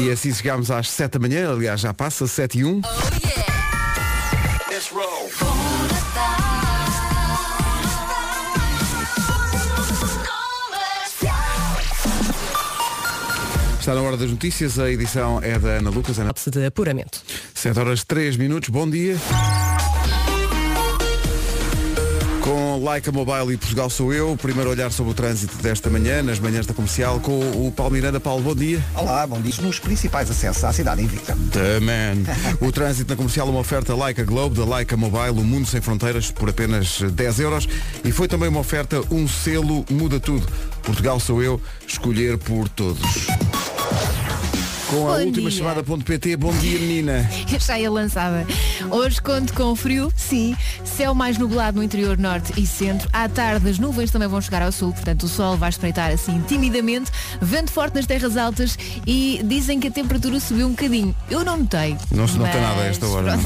E assim chegámos às 7 da manhã, aliás já passa, 7 e 1. Está na hora das notícias, a edição é da Ana Lucas. Ana... de apuramento. 7 horas 3 minutos, bom dia. Like a Mobile e Portugal sou eu, o primeiro olhar sobre o trânsito desta manhã, nas manhãs da comercial, com o Paulo Miranda. Paulo, bom dia. Olá, bom dia. Nos principais acessos à cidade invicta. The man. O trânsito na comercial, uma oferta Like a Globe, da Like a Mobile, o mundo sem fronteiras, por apenas 10 euros. E foi também uma oferta, um selo muda tudo. Portugal sou eu, escolher por todos. Com a Bom última dia. chamada.pt, bom dia menina. Já ia lançada. Hoje conto com frio, sim. Céu mais nublado no interior norte e centro. À tarde as nuvens também vão chegar ao sul, portanto o sol vai espreitar assim timidamente. Vento forte nas terras altas e dizem que a temperatura subiu um bocadinho. Eu não notei. Não se nota nada a esta hora.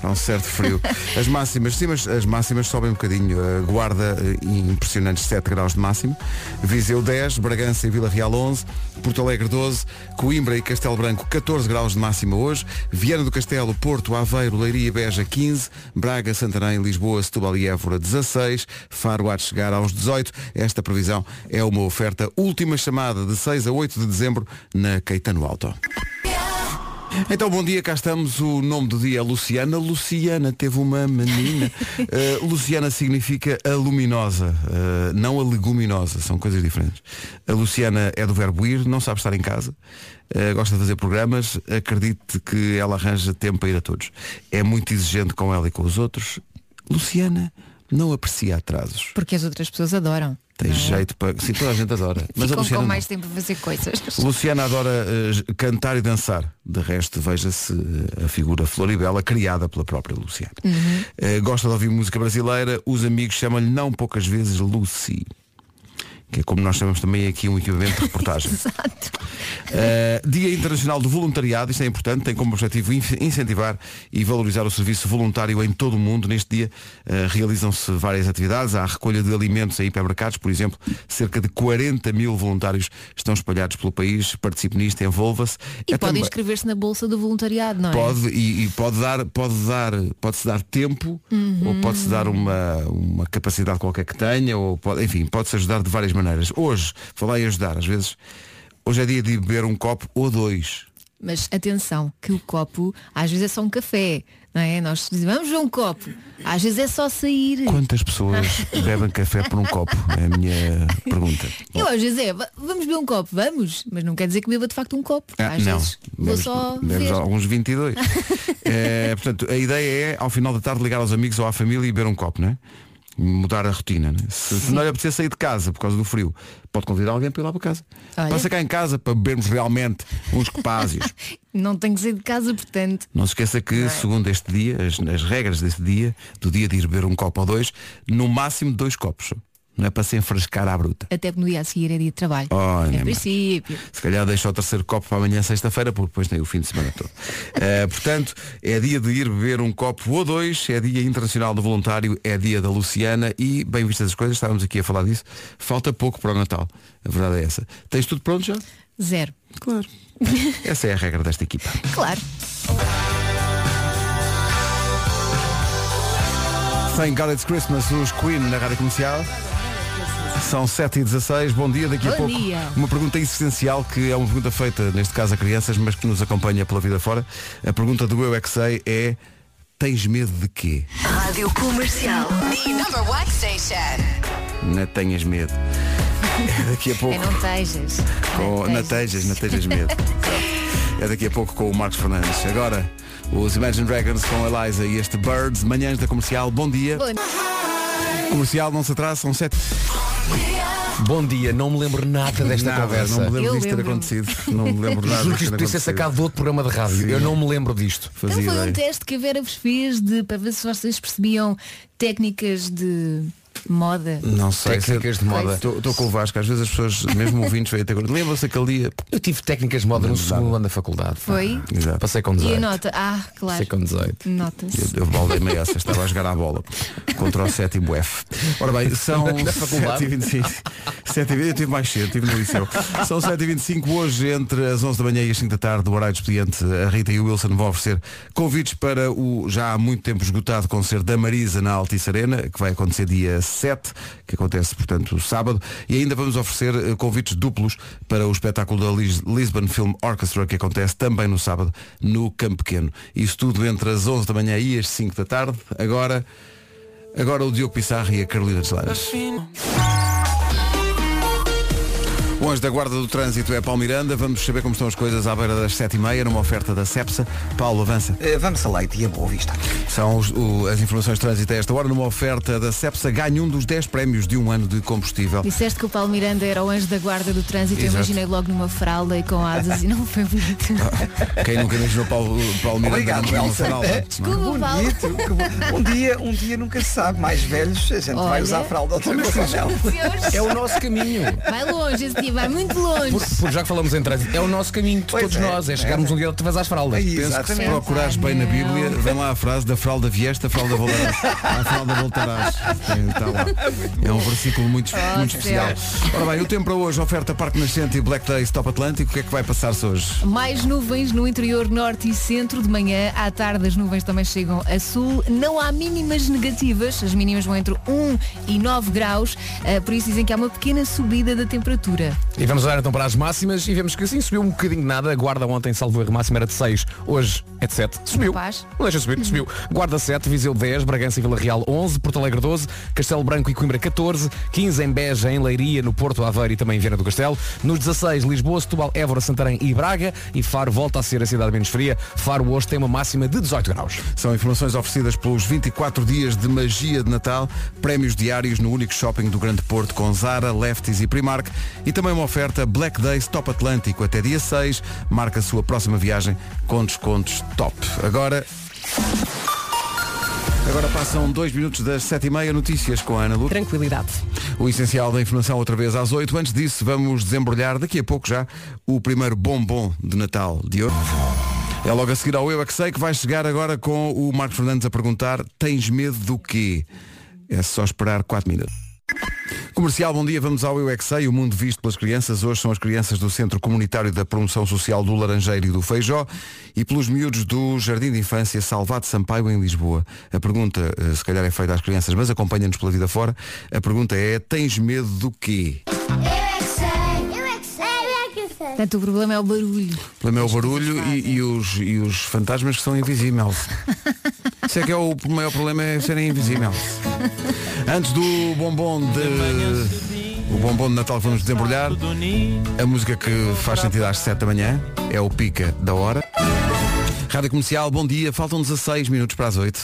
Há um certo frio. As máximas, sim, mas as máximas sobem um bocadinho. Guarda, eh, impressionantes 7 graus de máximo. Viseu 10, Bragança e Vila Real 11, Porto Alegre 12, Coimbra e Castelo Branco 14 graus de máxima hoje, Viana do Castelo, Porto, Aveiro, Leiria e Beja 15, Braga, Santarém, Lisboa, Setúbal e Évora 16, Faro há de chegar aos 18. Esta previsão é uma oferta última chamada de 6 a 8 de dezembro na Caetano Alto. Então, bom dia, cá estamos. O nome do dia é Luciana. Luciana teve uma menina. Uh, Luciana significa a luminosa, uh, não a leguminosa, são coisas diferentes. A Luciana é do verbo ir, não sabe estar em casa, uh, gosta de fazer programas, acredite que ela arranja tempo para ir a todos. É muito exigente com ela e com os outros. Luciana não aprecia atrasos. Porque as outras pessoas adoram. Tem jeito para. Sim, toda a gente adora. Mas a Ficam Luciana com não. mais tempo a fazer coisas. Luciana adora eh, cantar e dançar. De resto, veja-se eh, a figura Floribela, criada pela própria Luciana. Eh, gosta de ouvir música brasileira. Os amigos chamam-lhe não poucas vezes Lucy. Que é como nós chamamos também aqui um equipamento de reportagem. Exato. Uh, Dia Internacional do Voluntariado, isto é importante, tem como objetivo in- incentivar e valorizar o serviço voluntário em todo o mundo. Neste dia uh, realizam-se várias atividades, há a recolha de alimentos em hipermercados, por exemplo, cerca de 40 mil voluntários estão espalhados pelo país, participe nisto, envolva-se. E É também- inscrever-se na bolsa do voluntariado, não é? Pode e, e pode dar, pode dar, pode-se dar tempo ou pode-se dar uma, uma capacidade qualquer que tenha, ou pode, enfim, pode-se ajudar de várias maneiras. Hoje, falar em ajudar, às vezes, hoje é dia de beber um copo ou dois. Mas atenção, que o copo às vezes é só um café, não é? Nós dizemos, vamos ver um copo. Às vezes é só sair. Quantas pessoas bebem café por um copo? É a minha pergunta. Eu às vezes é, "Va- vamos beber um copo, vamos, mas não quer dizer que beba de facto um copo. Ah, às não, vezes vou bebes- só bebes ver. alguns 22. É, portanto, a ideia é, ao final da tarde, ligar aos amigos ou à família e beber um copo, não é? Mudar a rotina. Né? Se, se não lhe apetecer sair de casa por causa do frio, pode convidar alguém para ir lá para casa. Olha. Passa cá em casa para bebermos realmente uns copásios. Não tenho que sair de casa, portanto. Não se esqueça é? que, segundo este dia, as, as regras deste dia, do dia de ir beber um copo ou dois, no máximo dois copos. Não é para se enfrescar à bruta. Até porque no dia a seguir é dia de trabalho. Oh, nem princípio. Se calhar deixa o terceiro copo para amanhã, sexta-feira, porque depois tem o fim de semana todo. Eh, portanto, é dia de ir beber um copo ou dois, é dia internacional do voluntário, é dia da Luciana e, bem vistas as coisas, estávamos aqui a falar disso, falta pouco para o Natal. A verdade é essa. Tens tudo pronto já? Zero. Claro. Essa é a regra desta equipa. Claro. Thank God It's Christmas, os Queen na rádio comercial. São 7 e 16 bom dia, daqui a Bom pouco dia. uma pergunta essencial que é uma pergunta feita, neste caso a crianças, mas que nos acompanha pela vida fora. A pergunta do Eu é que sei é tens medo de quê? Rádio Comercial. The number one station. Não tenhas medo. É daqui a pouco. É não tejas. com, não tejas, não tejas medo. É daqui a pouco com o Marcos Fernandes. Agora, os Imagine Dragons com a Eliza e este Birds, manhãs da comercial, bom dia. Bom, Comercial, não se atrasa, são 7. Bom dia, não me lembro nada desta Nada, conversa. não me lembro Eu disto ter lembro-me. acontecido. Não me lembro nada Juro que disto isto podia ser sacado de outro programa de rádio. Sim. Eu não me lembro disto. Então Fazia foi um ideia. teste que a Vera vos fez de, para ver se vocês percebiam técnicas de Moda. Não sei. Técnicas de moda. Estou com o Vasco, às vezes as pessoas, mesmo ouvintes, veem até agora. Lembra-se aquele dia. Eu tive técnicas de moda no segundo ano da faculdade. Foi? Exato. Passei com E 18. a nota? Ah, claro. Passei com 18. Nota-se. Eu, eu baldei-me essa, estava a jogar à bola contra o sétimo F. Ora bem, são Na faculdade? 7h25. 7h20, eu tive mais cedo, estive no liceu. São 7h25 hoje, entre as 11 da manhã e as 5 da tarde, do horário de expediente, a Rita e o Wilson vão oferecer convites para o já há muito tempo esgotado concerto da Marisa na Altice Arena, que vai acontecer dia 7, que acontece, portanto, sábado. E ainda vamos oferecer eh, convites duplos para o espetáculo da Lis Lisbon Film Orchestra, que acontece também no sábado, no Campo Pequeno. Isso tudo entre as 11 da manhã e as 5 da tarde. Agora, agora o Diogo Pissarro e a Carolina Deslandes. O anjo da guarda do trânsito é Paulo Miranda. Vamos saber como estão as coisas à beira das 7h30 numa oferta da Cepsa. Paulo, avança. Eh, Vamos a leite e a boa vista. São os- o- as informações de trânsito a esta hora numa oferta da Cepsa. Ganha um dos 10 prémios de um ano de combustível. Disseste que o Paulo Miranda era o anjo da guarda do trânsito. Eu Exato. imaginei logo numa fralda e com asas e não foi bonito. Quem nunca imaginou Paulo, Paulo Miranda Obrigado, numa fralda? Desculpa, Paulo. Bonito, bom. Um dia, um dia nunca se sabe. Mais velhos, a gente vai Olha. usar a fralda outra vez. É o nosso caminho. Vai longe, esse dia vai muito longe. Porque, porque já que falamos em trânsito, é o nosso caminho de Pois todos é, nós, é chegarmos um dia outra vez às fraldas. Aí, Penso que se Exatamente. procurares bem na Bíblia, vem lá a frase da fralda vieste, a fralda voltarás. A fralda voltarás. Tem- tá lá. É um versículo muito, Oh, muito especial. Ora bem, o tempo para hoje, oferta Parque Nascente e Black Days Top Atlântico. O que é que vai passar-se hoje? Mais nuvens no interior norte e centro de manhã. À tarde as nuvens também chegam a sul. Não há mínimas negativas. As mínimas vão entre 1 e 9 graus. Ah, por isso dizem que há uma pequena subida da temperatura. E vamos olhar então para as máximas e vemos que assim subiu um bocadinho de nada. A Guarda ontem, salvo erro, máxima era de 6, hoje é de 7. Subiu. Capaz. Não deixa subir, subiu. Guarda 7, Viseu 10, Bragança e Vila Real 11, Porto Alegre 12, Castelo Branco e Coimbra 14, 15 em Beja, em Leiria, no Porto Aveiro e também em Viana do Castelo. Nos 16, Lisboa, Setúbal, Évora, Santarém e Braga. E Faro volta a ser a cidade menos fria. Faro hoje tem uma máxima de 18 graus. São informações oferecidas pelos 24 dias de magia de Natal, prémios diários no único shopping do Grande Porto com Zara, Lefties e Primark e também uma oferta Black Days Top Atlântico até dia 6. Marca a sua próxima viagem com descontos top. Agora Agora passam dois minutos das sete e meia notícias com a Ana Lu. Tranquilidade. O essencial da informação outra vez às 8. Antes disso, vamos desembrulhar daqui a pouco já o primeiro bombom de Natal de hoje. É logo a seguir ao Eu é que sei que vai chegar agora com o Marcos Fernandes a perguntar tens medo do quê? É só esperar 4 minutos. Comercial, bom dia, vamos ao Eu é que sei, o mundo visto pelas crianças. Hoje são as crianças do Centro Comunitário da Promoção Social do Laranjeiro e do Feijó e pelos miúdos do Jardim de Infância Salvado Sampaio em Lisboa. A pergunta, eh, se calhar é feita às crianças, mas acompanha-nos pela vida fora. A pergunta é, tens medo do quê? Portanto, o problema é o barulho. O problema é o barulho e, e os, e os fantasmas que são invisíveis. Isso é que é o maior problema é serem invisíveis. Antes do bombom de. O bombom de Natal que vamos desembrulhar, a música que faz sentido às 7 da manhã é o Pica da Hora. Rádio Comercial, bom dia, faltam 16 minutos para as 8.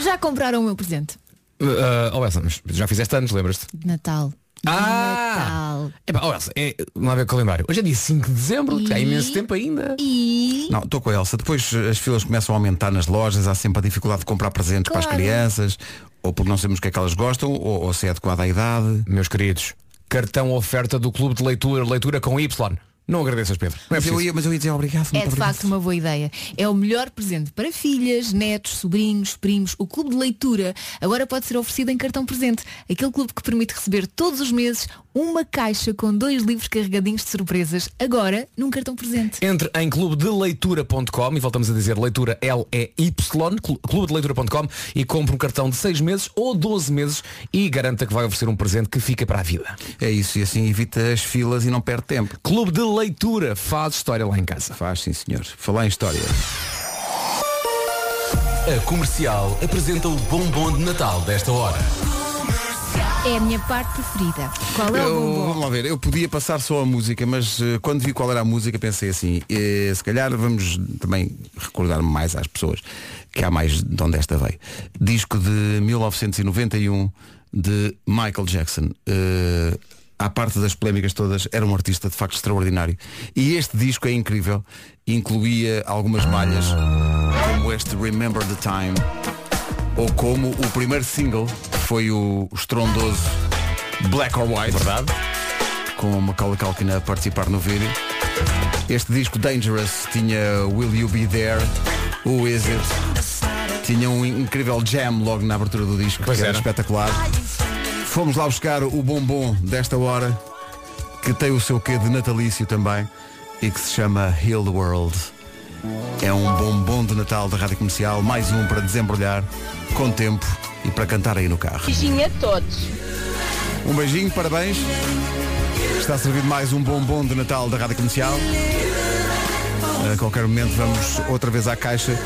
Já compraram o meu presente Uh, oh, Elsa, mas já fizeste anos, lembras-te? de Natal. Ah! Natal. Epá, Elsa, é, não há ver com o calendário. Hoje é dia 5 de dezembro, E- há imenso tempo ainda. E Não, estou com a Elsa. Depois as filas começam a aumentar nas lojas, há sempre a dificuldade de comprar presentes para as Claro. crianças, ou porque não sabemos o que é que elas gostam, ou, ou se é adequada à idade. Meus queridos, cartão oferta do Clube de Leitura, leitura com Y. Não agradeças, Pedro. Não é Mas eu, ia, mas eu ia dizer obrigado. é de obrigado. facto uma boa ideia. É o melhor presente para filhas, netos, sobrinhos, primos. O clube de leitura agora pode ser oferecido em cartão presente. Aquele clube que permite receber todos os meses uma caixa com dois livros carregadinhos de surpresas. Agora num cartão presente. Entre em clubedeleitura.com e voltamos a dizer leitura L-E-Y, clu- clubedeleitura.com e compre um cartão de 6 meses ou 12 meses e garanta que vai oferecer um presente que fica para a vida. É isso, e assim evita as filas e não perde tempo. Clube de Leitura faz história lá em casa. Faz, sim senhor. Falar em história. A comercial apresenta o bombom de Natal desta hora. É a minha parte preferida. Qual é o Eu, bombom? vamos lá ver, eu podia passar só a música, mas eh, quando vi qual era a música pensei assim, eh, se calhar vamos também recordar mais às pessoas que há mais de onde esta veio. Disco de 1991 de Michael Jackson. Eh, à parte das polémicas todas, era um artista de facto extraordinário. E este disco é incrível. Incluía algumas malhas, como este Remember the Time, ou como o primeiro single, foi o estrondoso Black or White. Verdade. Com o Macaulay Culkin a participar no vídeo. Este disco Dangerous tinha Will You Be There, Who Is It? Tinha um incrível jam logo na abertura do disco, Pois que era era. espetacular. Fomos lá buscar o bombom desta hora, que tem o seu quê de natalício também, e que se chama Heal the World. É um bombom de Natal da Rádio Comercial, mais um para desembrulhar, com tempo e para cantar aí no carro. Beijinho a todos. Um beijinho, parabéns. Está servido mais um bombom de Natal da Rádio Comercial. A qualquer momento vamos outra vez à caixa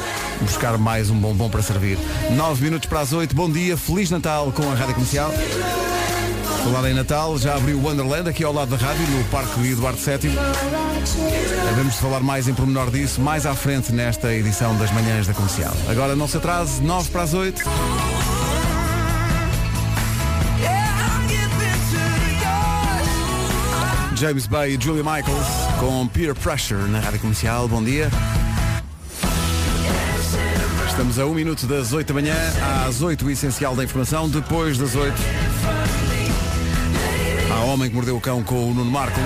buscar mais um bombom para servir. 9 minutos para as 8. Bom dia, Feliz Natal com a Rádio Comercial. Falar em Natal, já abriu o Wonderland aqui ao lado da rádio, no Parque Eduardo VII. Devemos falar mais em pormenor disso mais à frente nesta edição das manhãs da comercial. Agora não se atrase, 9 para as 8. James Bay e Julia Michaels com Peer Pressure na rádio comercial. Bom dia. Estamos a um minuto das 8 da manhã, às 8 o essencial da informação, depois das 8. Homem que Mordeu o Cão com o Nuno Marco.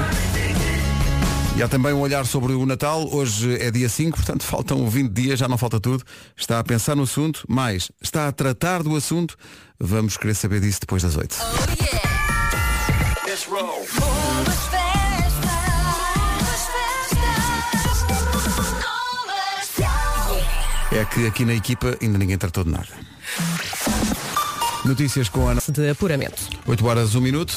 E há também um olhar sobre o Natal. Hoje é dia 5, portanto faltam 20 dias, já não falta tudo. Está a pensar no assunto, mas está a tratar do assunto. Vamos querer saber disso depois das 8. É que aqui na equipa ainda ninguém tratou de nada. Notícias com a Ana. De apuramento. 8 horas, 1 minuto.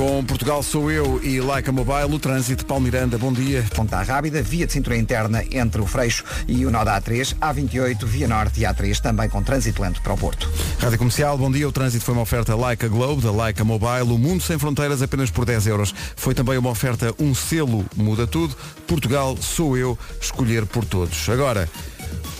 Com Portugal sou eu e Leica Mobile, o trânsito, Paulo Miranda, bom dia. Ponta Rábida, via de cintura interna entre o Freixo e o nó da A3, A28, via norte e A3, também com trânsito lento para o Porto. Rádio Comercial, bom dia. O trânsito foi uma oferta Leica Globe, da Leica Mobile, o mundo sem fronteiras apenas por 10 euros. Foi também uma oferta Um Selo Muda Tudo. Portugal sou eu, escolher por todos. Agora,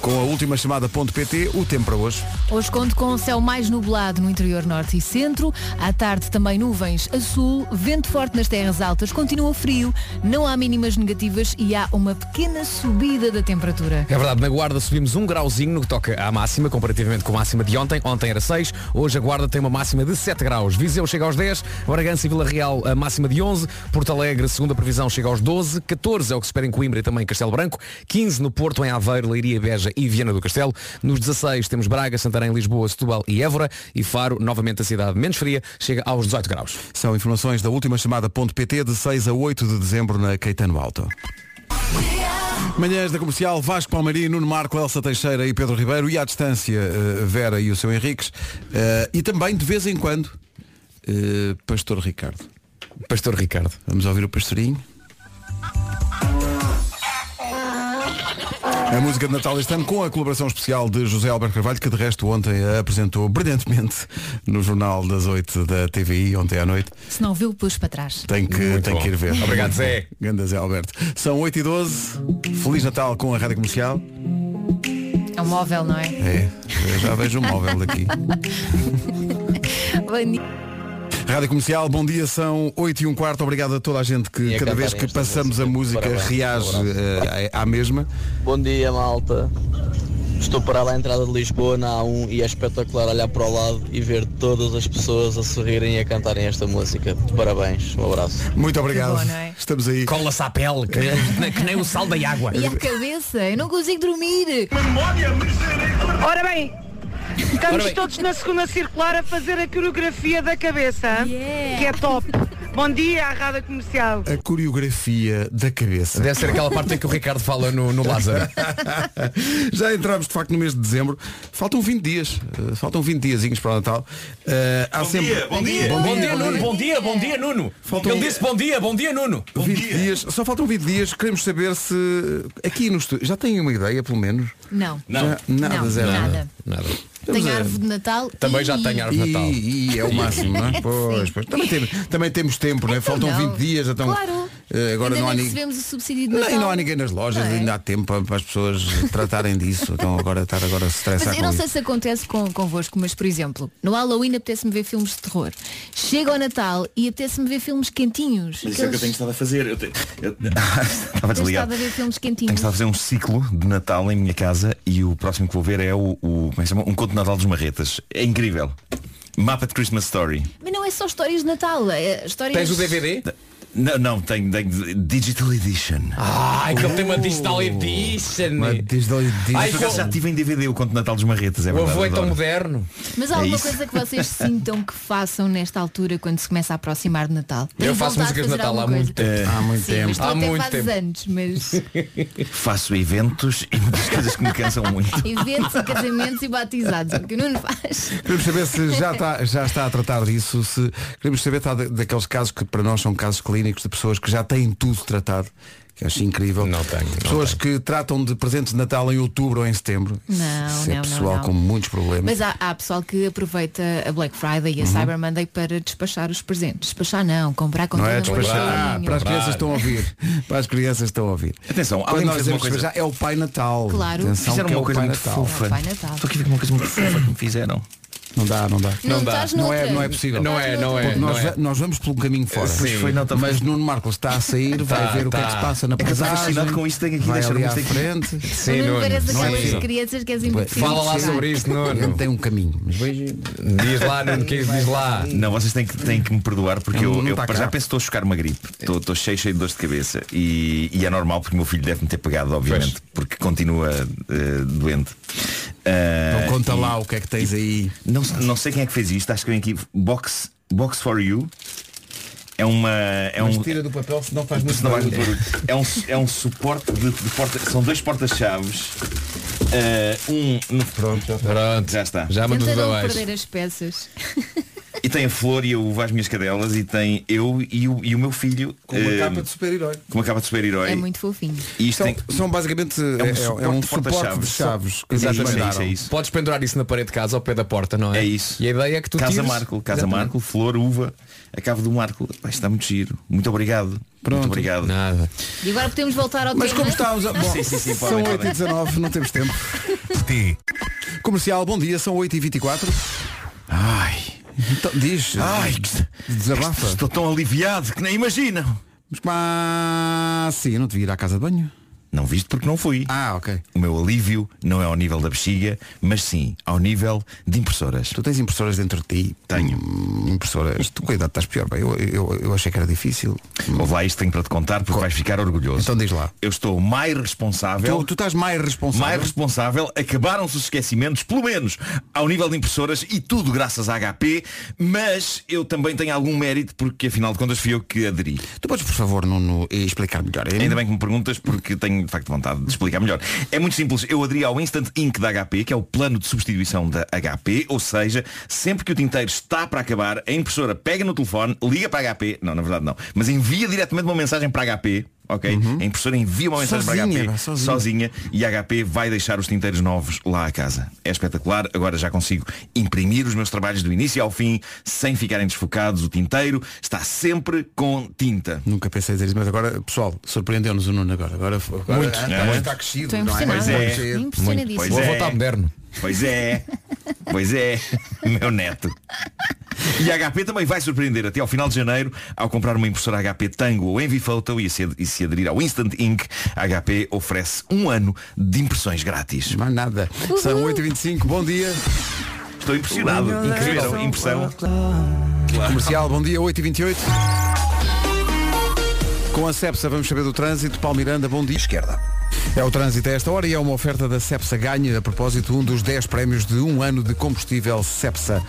com a última chamada ponto .pt, o tempo para hoje. Hoje conto com o céu mais nublado no interior norte e centro. À tarde também nuvens a sul, vento forte nas terras altas, continua frio, não há mínimas negativas e há uma pequena subida da temperatura. É verdade, na Guarda subimos um grauzinho no que toca à máxima, comparativamente com a máxima de ontem. Ontem era 6, hoje a Guarda tem uma máxima de 7 graus. Viseu chega aos 10, Bragança e Vila Real a máxima de 11, Porto Alegre, segunda previsão, chega aos 12, 14 é o que se espera em Coimbra e também em Castelo Branco, 15 no Porto, em Aveiro, Leiria, Beja e Viana do Castelo. Nos 16 temos Braga, Santarém, Lisboa, Setúbal e Évora e Faro, novamente a cidade menos fria, chega aos 18 graus. São informações da última chamada ponto .pt de 6 a 8 de dezembro na Caetano Alto. Manhãs da Comercial, Vasco Palmeirinho, Nuno Marco, Elsa Teixeira e Pedro Ribeiro e à distância eh, Vera e o seu Henriques Eh, e também de vez em quando eh, Pastor Ricardo. Pastor Ricardo. Vamos ouvir o pastorinho. A música de Natal este ano com a colaboração especial de José Alberto Carvalho, que de resto ontem a apresentou brilhantemente no Jornal das 8 da TVI, ontem à noite. Se não viu, pus para trás. Tem que, tem que ir ver. Obrigado, Zé. Ganda Zé Alberto. São 8 e 12 Feliz Natal com a Rádio Comercial. É um móvel, não é? É, eu já vejo um móvel daqui. Rádio Comercial, bom dia, são 8 e um quarto. Obrigado a toda a gente que E cada vez que passamos a música. reage eh, à mesma. Bom dia, malta. Estou parado à entrada de Lisboa na A1 e é espetacular olhar para o lado e ver todas as pessoas a sorrirem e a cantarem esta música. Parabéns, um abraço. Muito obrigado. bom, é? Estamos aí. Cola-se à pele, que nem, que nem o sal da água. E a cabeça? Eu não consigo dormir. Ora bem, estamos todos na segunda circular a fazer a coreografia da cabeça, Yeah. que é top. Bom dia à Rádio Comercial. A coreografia da cabeça. Deve ser aquela parte em que o Ricardo fala no, no Lázaro. Já entramos de facto no mês de dezembro. Faltam 20 dias. eh, faltam 20 diazinhos para o Natal. Eh, há sempre... bom dia. Bom dia, Nuno, bom dia, bom dia, Nuno. Faltam- Ele disse bom dia, bom dia, Nuno. 20 dias. Só faltam 20 dias. Queremos saber se aqui no estúdio já têm uma ideia, pelo menos. Não. Já- nada, Não, zero. nada. Nada. Tenho a- árvore de Natal. Também e... já tenho árvore de Natal. E, e é o máximo, não é? Pois, pois. Também, tem- também temos tempo, não é? Então Faltam não. 20 dias, já estão. Claro. eh, agora Ainda não há ninguém. recebemos o subsídio de Não, Natal. e não há ninguém nas lojas, Não é? ainda há tempo para, para as pessoas tratarem disso. Então agora estar agora a estressar Mas eu não isso. sei se acontece com, convosco, mas por exemplo, no Halloween apetece-me ver filmes de terror. Chega ao Natal e apetece-me ver filmes quentinhos. Mas isso é o que eu tenho estado a fazer. Eu, te... eu... Estava desligado. estado a ver filmes Tenho quentinhos. estado a fazer um ciclo de Natal em minha casa e o próximo que vou ver é o, o como é que se chama? Um de Natal dos Marretas. É incrível. Mapa de Christmas Story. Mas não é só histórias de Natal, é histórias... Tens o DVD? Não, não, tenho, tenho Digital Edition. Ai, que ele tem uma Digital Edition. Uma digital edition. Ai, acaso já tive em DVD o conto de Natal dos Marretas, é O verdade. avô é tão moderno. Mas há É alguma isso. coisa que vocês sintam que façam nesta altura quando se começa a aproximar de Natal? Eu Têm faço músicas de Natal há muito coisa? tempo. Há muito Sim, tempo. Há até muito tempo. anos, mas Faço eventos e muitas coisas que me cansam muito. eventos e casamentos e batizados, o que o Nuno faz. Queremos saber se já está, já está a tratar disso, se queremos saber está da- daqueles casos que para nós são casos clínicos de pessoas que já têm tudo tratado, que acho incrível. Não tenho, não Pessoas que tratam de presentes de Natal em outubro ou em setembro. Não, Isso é não, pessoal não. com muitos problemas. Mas há, há pessoal que aproveita a Black Friday e a Cyber Monday para despachar os presentes. Despachar não, comprar com Não é despachar. Ah, para as crianças estão a ouvir. Para as crianças estão a ouvir. Atenção, Quando alguém nós uma coisa. é o Pai Natal. Claro. Atenção Fizeram que é uma o coisa Pai muito Natal. fofa. É o Pai Natal. Estou aqui a ver uma coisa muito fofa que me fizeram. Não dá, não dá. Não, dá. estás Não é, não é possível. Não é, não é. Porque não nós, é. nós vamos pelo caminho fora. Sim. Foi, não, tá- Mas Nuno Marcos está a sair, vai Tá, ver o que é que tá. se passa na paisagem. fascinado com isto, tenho aqui, ali à aqui. frente. Sim, Nuno parece não é aquelas possível. crianças que és impossível. Fala lá sobre isto, Nuno. tem um caminho. Mas veja. Diz lá, Nuno, que diz lá. Não, vocês têm que, têm que me perdoar porque Não, eu, não eu tá já penso que estou a chocar uma gripe. Estou, estou cheio, cheio de dores de cabeça. E, e é normal porque o meu filho deve-me ter pegado, obviamente, porque continua eh, doente. Não conta e lá o que é que tens aí. Não, não sei quem é que fez isto, acho que vem aqui. Box, Box for You. É uma. É um, do papel se não faz muito barulho. É um, é um suporte de, de porta. São dois porta-chaves. Ah, um. no- Pronto, já Pronto. Já está. Já abaixo. perder as peças. E tem a flor e a uva às minhas cadelas e tem eu e o, e o meu filho. Com uma ah, capa de super-herói. com uma capa de super-herói. É muito fofinho. E isto São, tem. são basicamente é, é- suporte é um de suporte porta-chaves. de chaves. que Exatamente, é isso, é isso. Podes pendurar isso na parede de casa ao pé da porta, não é? É isso. E a ideia é que tu Casa tires- Marco, Casa Exatamente. Marco, flor, uva, a cave do Marco. Pá, está muito giro. Muito obrigado. Pronto. Muito obrigado. Nada. E agora podemos voltar ao Mas tema. como estamos a... Bom, Sim, sim, sim, são podem, 8 e podem. 19 não temos tempo. Comercial, bom dia, são 8 e 24 Ai, Então, diz, ai, que- desabafa. estou tão aliviado que nem imaginam. Mas como assim, eu não devia ir à casa de banho? Não viste porque não fui. Ah, ok. O meu alívio não é ao nível da bexiga, mas sim ao nível de impressoras. Tu tens impressoras dentro de ti? Tenho. Hum, impressoras. Tu cuidado, estás pior. Bem, eu, eu, eu achei que era difícil. Houve lá isto tenho para te contar porque vais ficar orgulhoso. Então diz lá. Eu estou mais responsável. Tu, tu estás mais responsável. mais responsável, acabaram-se os esquecimentos, pelo menos ao nível de impressoras e tudo graças à HP, mas eu também tenho algum mérito porque afinal de contas fui eu que aderi. Tu podes, por favor, Nuno, explicar melhor. Ainda bem que me perguntas porque tenho de facto vontade de explicar melhor. É muito simples, eu aderi ao Instant Ink da HP, que é o plano de substituição da HP, ou seja, sempre que o tinteiro está para acabar, a impressora pega no telefone, liga para a HP, não, na verdade não, mas envia diretamente uma mensagem para a HP, ok? A impressora envia uma mensagem Sozinha, para a HP sozinha. sozinha e a HP vai deixar os tinteiros novos lá a casa. É espetacular, agora já consigo imprimir os meus trabalhos do início ao fim sem ficarem desfocados. O tinteiro está sempre com tinta. Nunca pensei dizer isso, mas agora, pessoal, surpreendeu-nos o Nuno agora. Agora, agora Muito, é, está, muito. está crescido, não é? Pois é. Impressionadíssimo. Avô é. está moderno. Pois é, pois é, meu neto. E a HP também vai surpreender até ao final de janeiro ao comprar uma impressora HP Tango ou Enviphoto e se, e se aderir ao Instant Ink, a HP oferece um ano de impressões grátis. Mais nada. São 8h25, bom dia. Estou impressionado. Incrível. Impressão. Comercial, bom dia, 8h28. Com a Cepsa vamos saber do trânsito. Paulo Miranda, bom dia. Esquerda. É o trânsito a esta hora e é uma oferta da Cepsa Ganha, a propósito, um dos 10 prémios de um ano de combustível Cepsa.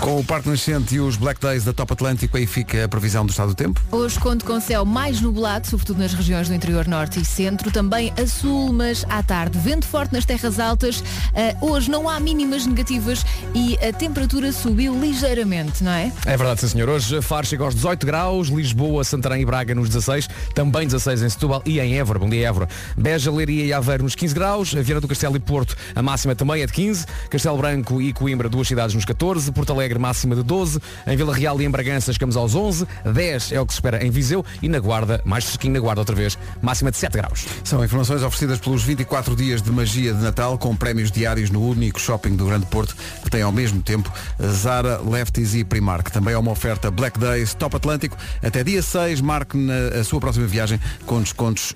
Com o Parque Nascente e os Black Days da Top Atlântico, aí fica a previsão do estado do tempo. Hoje conto com céu mais nublado, sobretudo nas regiões do interior norte e centro, também a sul, mas à tarde vento forte nas terras altas. Ah, hoje não há mínimas negativas e a temperatura subiu ligeiramente, não é? É verdade, sim senhor. Hoje Faro chega aos 18 graus, Lisboa, Santarém e Braga nos 16, também 16 em Setúbal e em Évora. Bom dia, Évora. Beja, Leiria e Aveiro nos 15 graus, Viana do Castelo e Porto, a máxima também é de 15, Castelo Branco e Coimbra, duas cidades nos 14, Porto Alegre máxima de 12, em Vila Real e em Bragança chegamos aos 11, 10 é o que se espera em Viseu e na Guarda, mais fresquinho na Guarda outra vez, máxima de 7 graus. São informações oferecidas pelos 24 dias de magia de Natal, com prémios diários no único shopping do Grande Porto, que tem ao mesmo tempo Zara, Lefties e Primark. Também é uma oferta Black Days Top Atlântico. Até dia 6, marque na a sua próxima viagem com descontos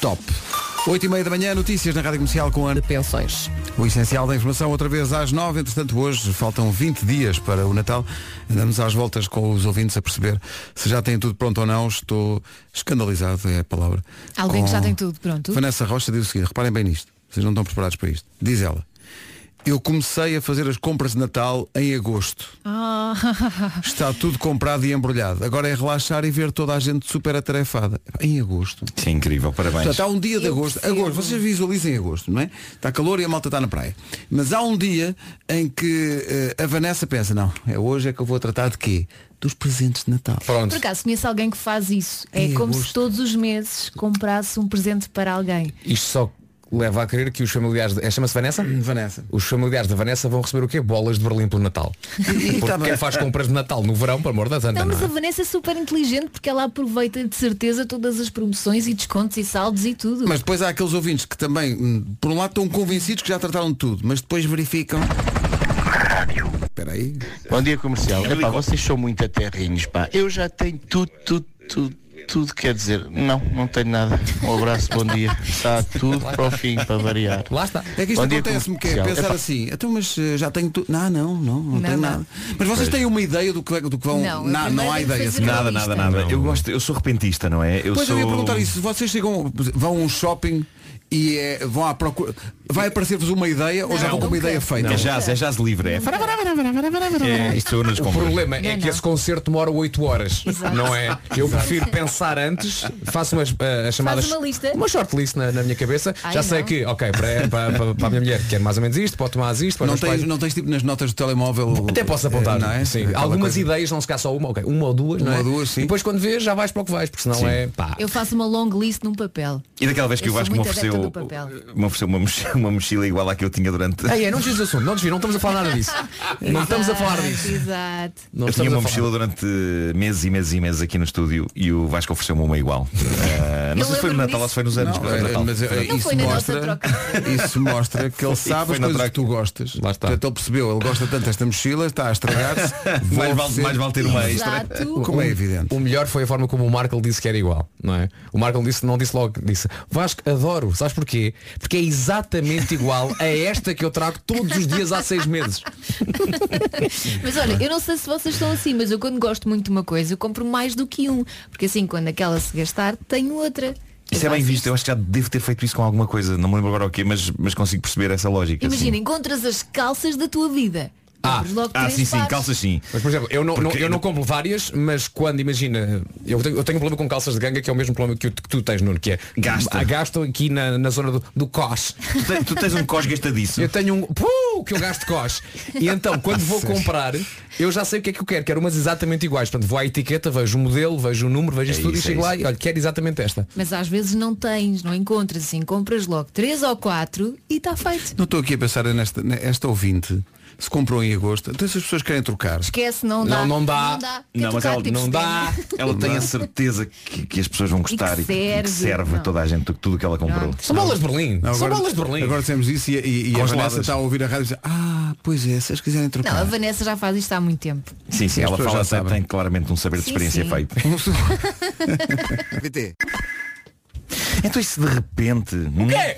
top. 8 e meia da manhã, notícias na Rádio Comercial com a De pensões. O essencial da informação outra vez às 9, entretanto hoje faltam 20 dias para o Natal. Andamos às voltas com os ouvintes a perceber se já têm tudo pronto ou não. Estou escandalizado, é a palavra. Alguém que já Com- tem tudo pronto. Vanessa Rocha diz o seguinte, reparem bem nisto, vocês não estão preparados para isto. Diz ela, eu comecei a fazer as compras de Natal em agosto. Ah, Está tudo comprado e embrulhado. Agora é relaxar e ver toda a gente super atarefada. Em agosto. Isso é incrível, parabéns. Portanto, há um dia de Eu agosto. percebo. Agosto, vocês visualizem agosto, não é? Está calor e a malta está na praia. Mas há um dia em que eh, a Vanessa pensa, não, é hoje é que eu vou tratar de quê? Dos presentes de Natal. Pronto. por acaso conheço alguém que faz isso. É Em como se todos os meses comprasse um presente para alguém. Isto só leva a crer que os familiares. De... é, Chama-se Vanessa? Vanessa. Os familiares da Vanessa vão receber o quê? Bolas de Berlim pelo Natal. Porque tá quem faz compras de Natal no verão, para amor da santa, Não, não mas a é? Vanessa é super inteligente porque ela aproveita de certeza todas as promoções e descontos e saldos e tudo. Mas depois há aqueles ouvintes que também, hum, por um lado, estão convencidos que já trataram de tudo, mas depois verificam. Espera aí. Bom dia comercial. Epá, vocês são muito aterrinhos, pá. Eu já tenho tudo, tudo, tudo, tudo quer dizer. Não, não tenho nada. Um abraço, bom dia. Está tudo para o fim, para variar. Lá está. É que isto Bom dia, acontece-me que é pensar assim, então mas eh, já tenho tudo. Não, não, não, não, tenho não. nada. Mas vocês têm uma ideia do que, do que vão. Não, não, não há ideia. assim. Nada, nada, nada. Eu gosto, eu sou repentista, não é? Eu Pois sou... eu ia perguntar isso. Vocês chegam, vão a um shopping e é, vão à procura. Vai aparecer-vos uma ideia ou já Não, vão com uma ideia feita? É jazz, é jazz livre. É, é isto nas O problema é Não, que não. esse concerto demora 8 horas, Exato. não é? Eu prefiro pensar antes, faço umas eh, as chamadas uma lista. uma shortlist na, na minha cabeça. Ai, Já sei não. que, ok, para, para, para, para a minha mulher quer mais ou menos isto, pode tomar isto, Não tens, pais- não tens tipo nas notas do telemóvel. Até posso apontar, eh, não é? Sim. Aquela Algumas coisa. ideias, não se cá só uma, ok, uma ou duas, não Uma é? ou duas, sim. E depois quando vês já vais para o que vais, porque senão Sim. é pá. Eu faço uma long list num papel. E daquela vez que Eu o Vasco me ofereceu, do papel. me ofereceu uma, mochila, uma mochila igual à que eu tinha durante. Ei, é, não desvies o assunto, não desvies, não estamos a falar nada disso. Não estamos a falar disso. Exato. Não eu tinha uma mochila durante meses e meses e meses aqui no estúdio e o Vasco ofereceu-me uma igual. Ah, não sei se foi no Natal ou se foi nos anos. Não, mas foi no eh, Natal. mas eh, Não isso mostra, isso mostra que ele sabe as coisas troca. que tu gostas. Lá está. Portanto, ele percebeu, ele gosta tanto desta mochila, está a estragar-se. mais, vale, mais vale ter uma extra. Como é evidente. O melhor foi a forma como o Markle disse que era igual, não é? O Markle disse, não disse logo, disse Vasco, adoro, sabes porquê? Porque é exatamente igual a esta que eu trago todos os dias há seis meses. Mas olha, eu não sei se vocês estão assim, mas eu quando gosto muito de uma coisa, eu compro mais do que um. Porque assim, quando aquela se gastar, tenho outra. Isso é Eu bem visto, eu acho que já devo ter feito isso com alguma coisa, não me lembro agora o quê, mas, mas consigo perceber essa lógica. Imagina, sim. encontras as calças da tua vida. Ah, Ah, sim, sim, calças sim. Mas, por exemplo, eu não, Porque- não- eu não compro várias, mas quando imagina, eu tenho, eu tenho um problema com calças de ganga que é o mesmo problema que, que tu tens, Nuno, que é Gasta. Ah, gasto aqui na, na zona do, do cos. Tu, te- tu tens um cos gastadiço. Eu tenho um puh, que eu gasto cos. E então, quando vou comprar, eu já sei o que é que eu quero. Quero umas exatamente iguais. Portanto, vou à etiqueta, vejo o modelo, vejo o número, vejo É isso tudo isso, e chego é lá e olha, quero exatamente esta. Mas às vezes não tens, não encontras assim, compras logo três ou quatro e está feito. Não estou aqui a pensar nesta esta ouvinte. Se comprou em agosto, então se as pessoas querem trocar. Esquece, não dá. Não, não dá. Não dá. Não, mas trocar, ela tipo, não dá. Ela tem a certeza que, que as pessoas vão gostar E que que, e que serve. serve a toda a gente tudo o que ela comprou. São bolas de Berlim. Não, São bolas de Berlim. agora temos isso e, e, e a. Vanessa está a ouvir a rádio e diz, ah, pois é, se as quiserem trocar. Não, a Vanessa já faz isto há muito tempo. Sim, sim, ela fala já tem, tem claramente um saber de Sim, experiência sim. feito. Então e se de repente. O quê?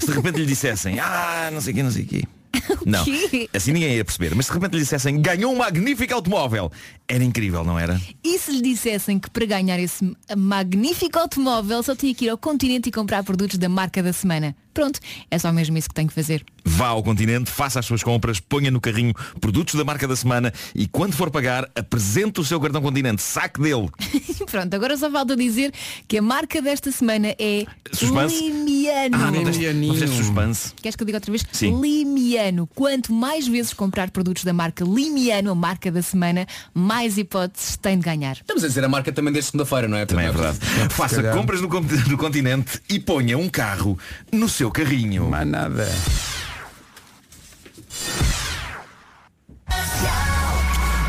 Se de repente lhe dissessem, ah, não sei o quê, não sei o quê. Não, assim ninguém ia perceber. Mas se de repente lhe dissessem, ganhou um magnífico automóvel. Era incrível, não era? E se lhe dissessem que para ganhar esse magnífico automóvel só tinha que ir ao continente e comprar produtos da marca da semana? Pronto, é só mesmo isso que tenho que fazer. Vá ao continente, faça as suas compras, ponha no carrinho produtos da marca da semana e quando for pagar, apresente o seu cartão continente, saque dele. Pronto, agora só falta dizer que a marca desta semana é Suspense? Limiano. Ah, não tens, não tens suspense. Queres que eu diga outra vez? Sim. Limiano. Quanto mais vezes comprar produtos da marca Limiano, a marca da semana, mais hipóteses tem de ganhar. Estamos a dizer a marca também desde segunda-feira, não é? Também é verdade. Faça calhar. compras no, no continente e ponha um carro no seu carrinho. Mais nada.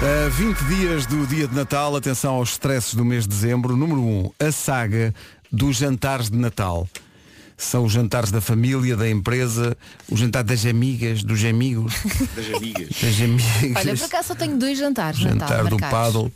A 20 dias do dia de Natal, atenção aos stresses do mês de dezembro. Número 1, a saga dos jantares de Natal. São os jantares da família, da empresa, o jantar das amigas, dos amigos, Das amigas. das amigas. Olha, por acaso só tenho dois jantares. Jantar Natal do paddle.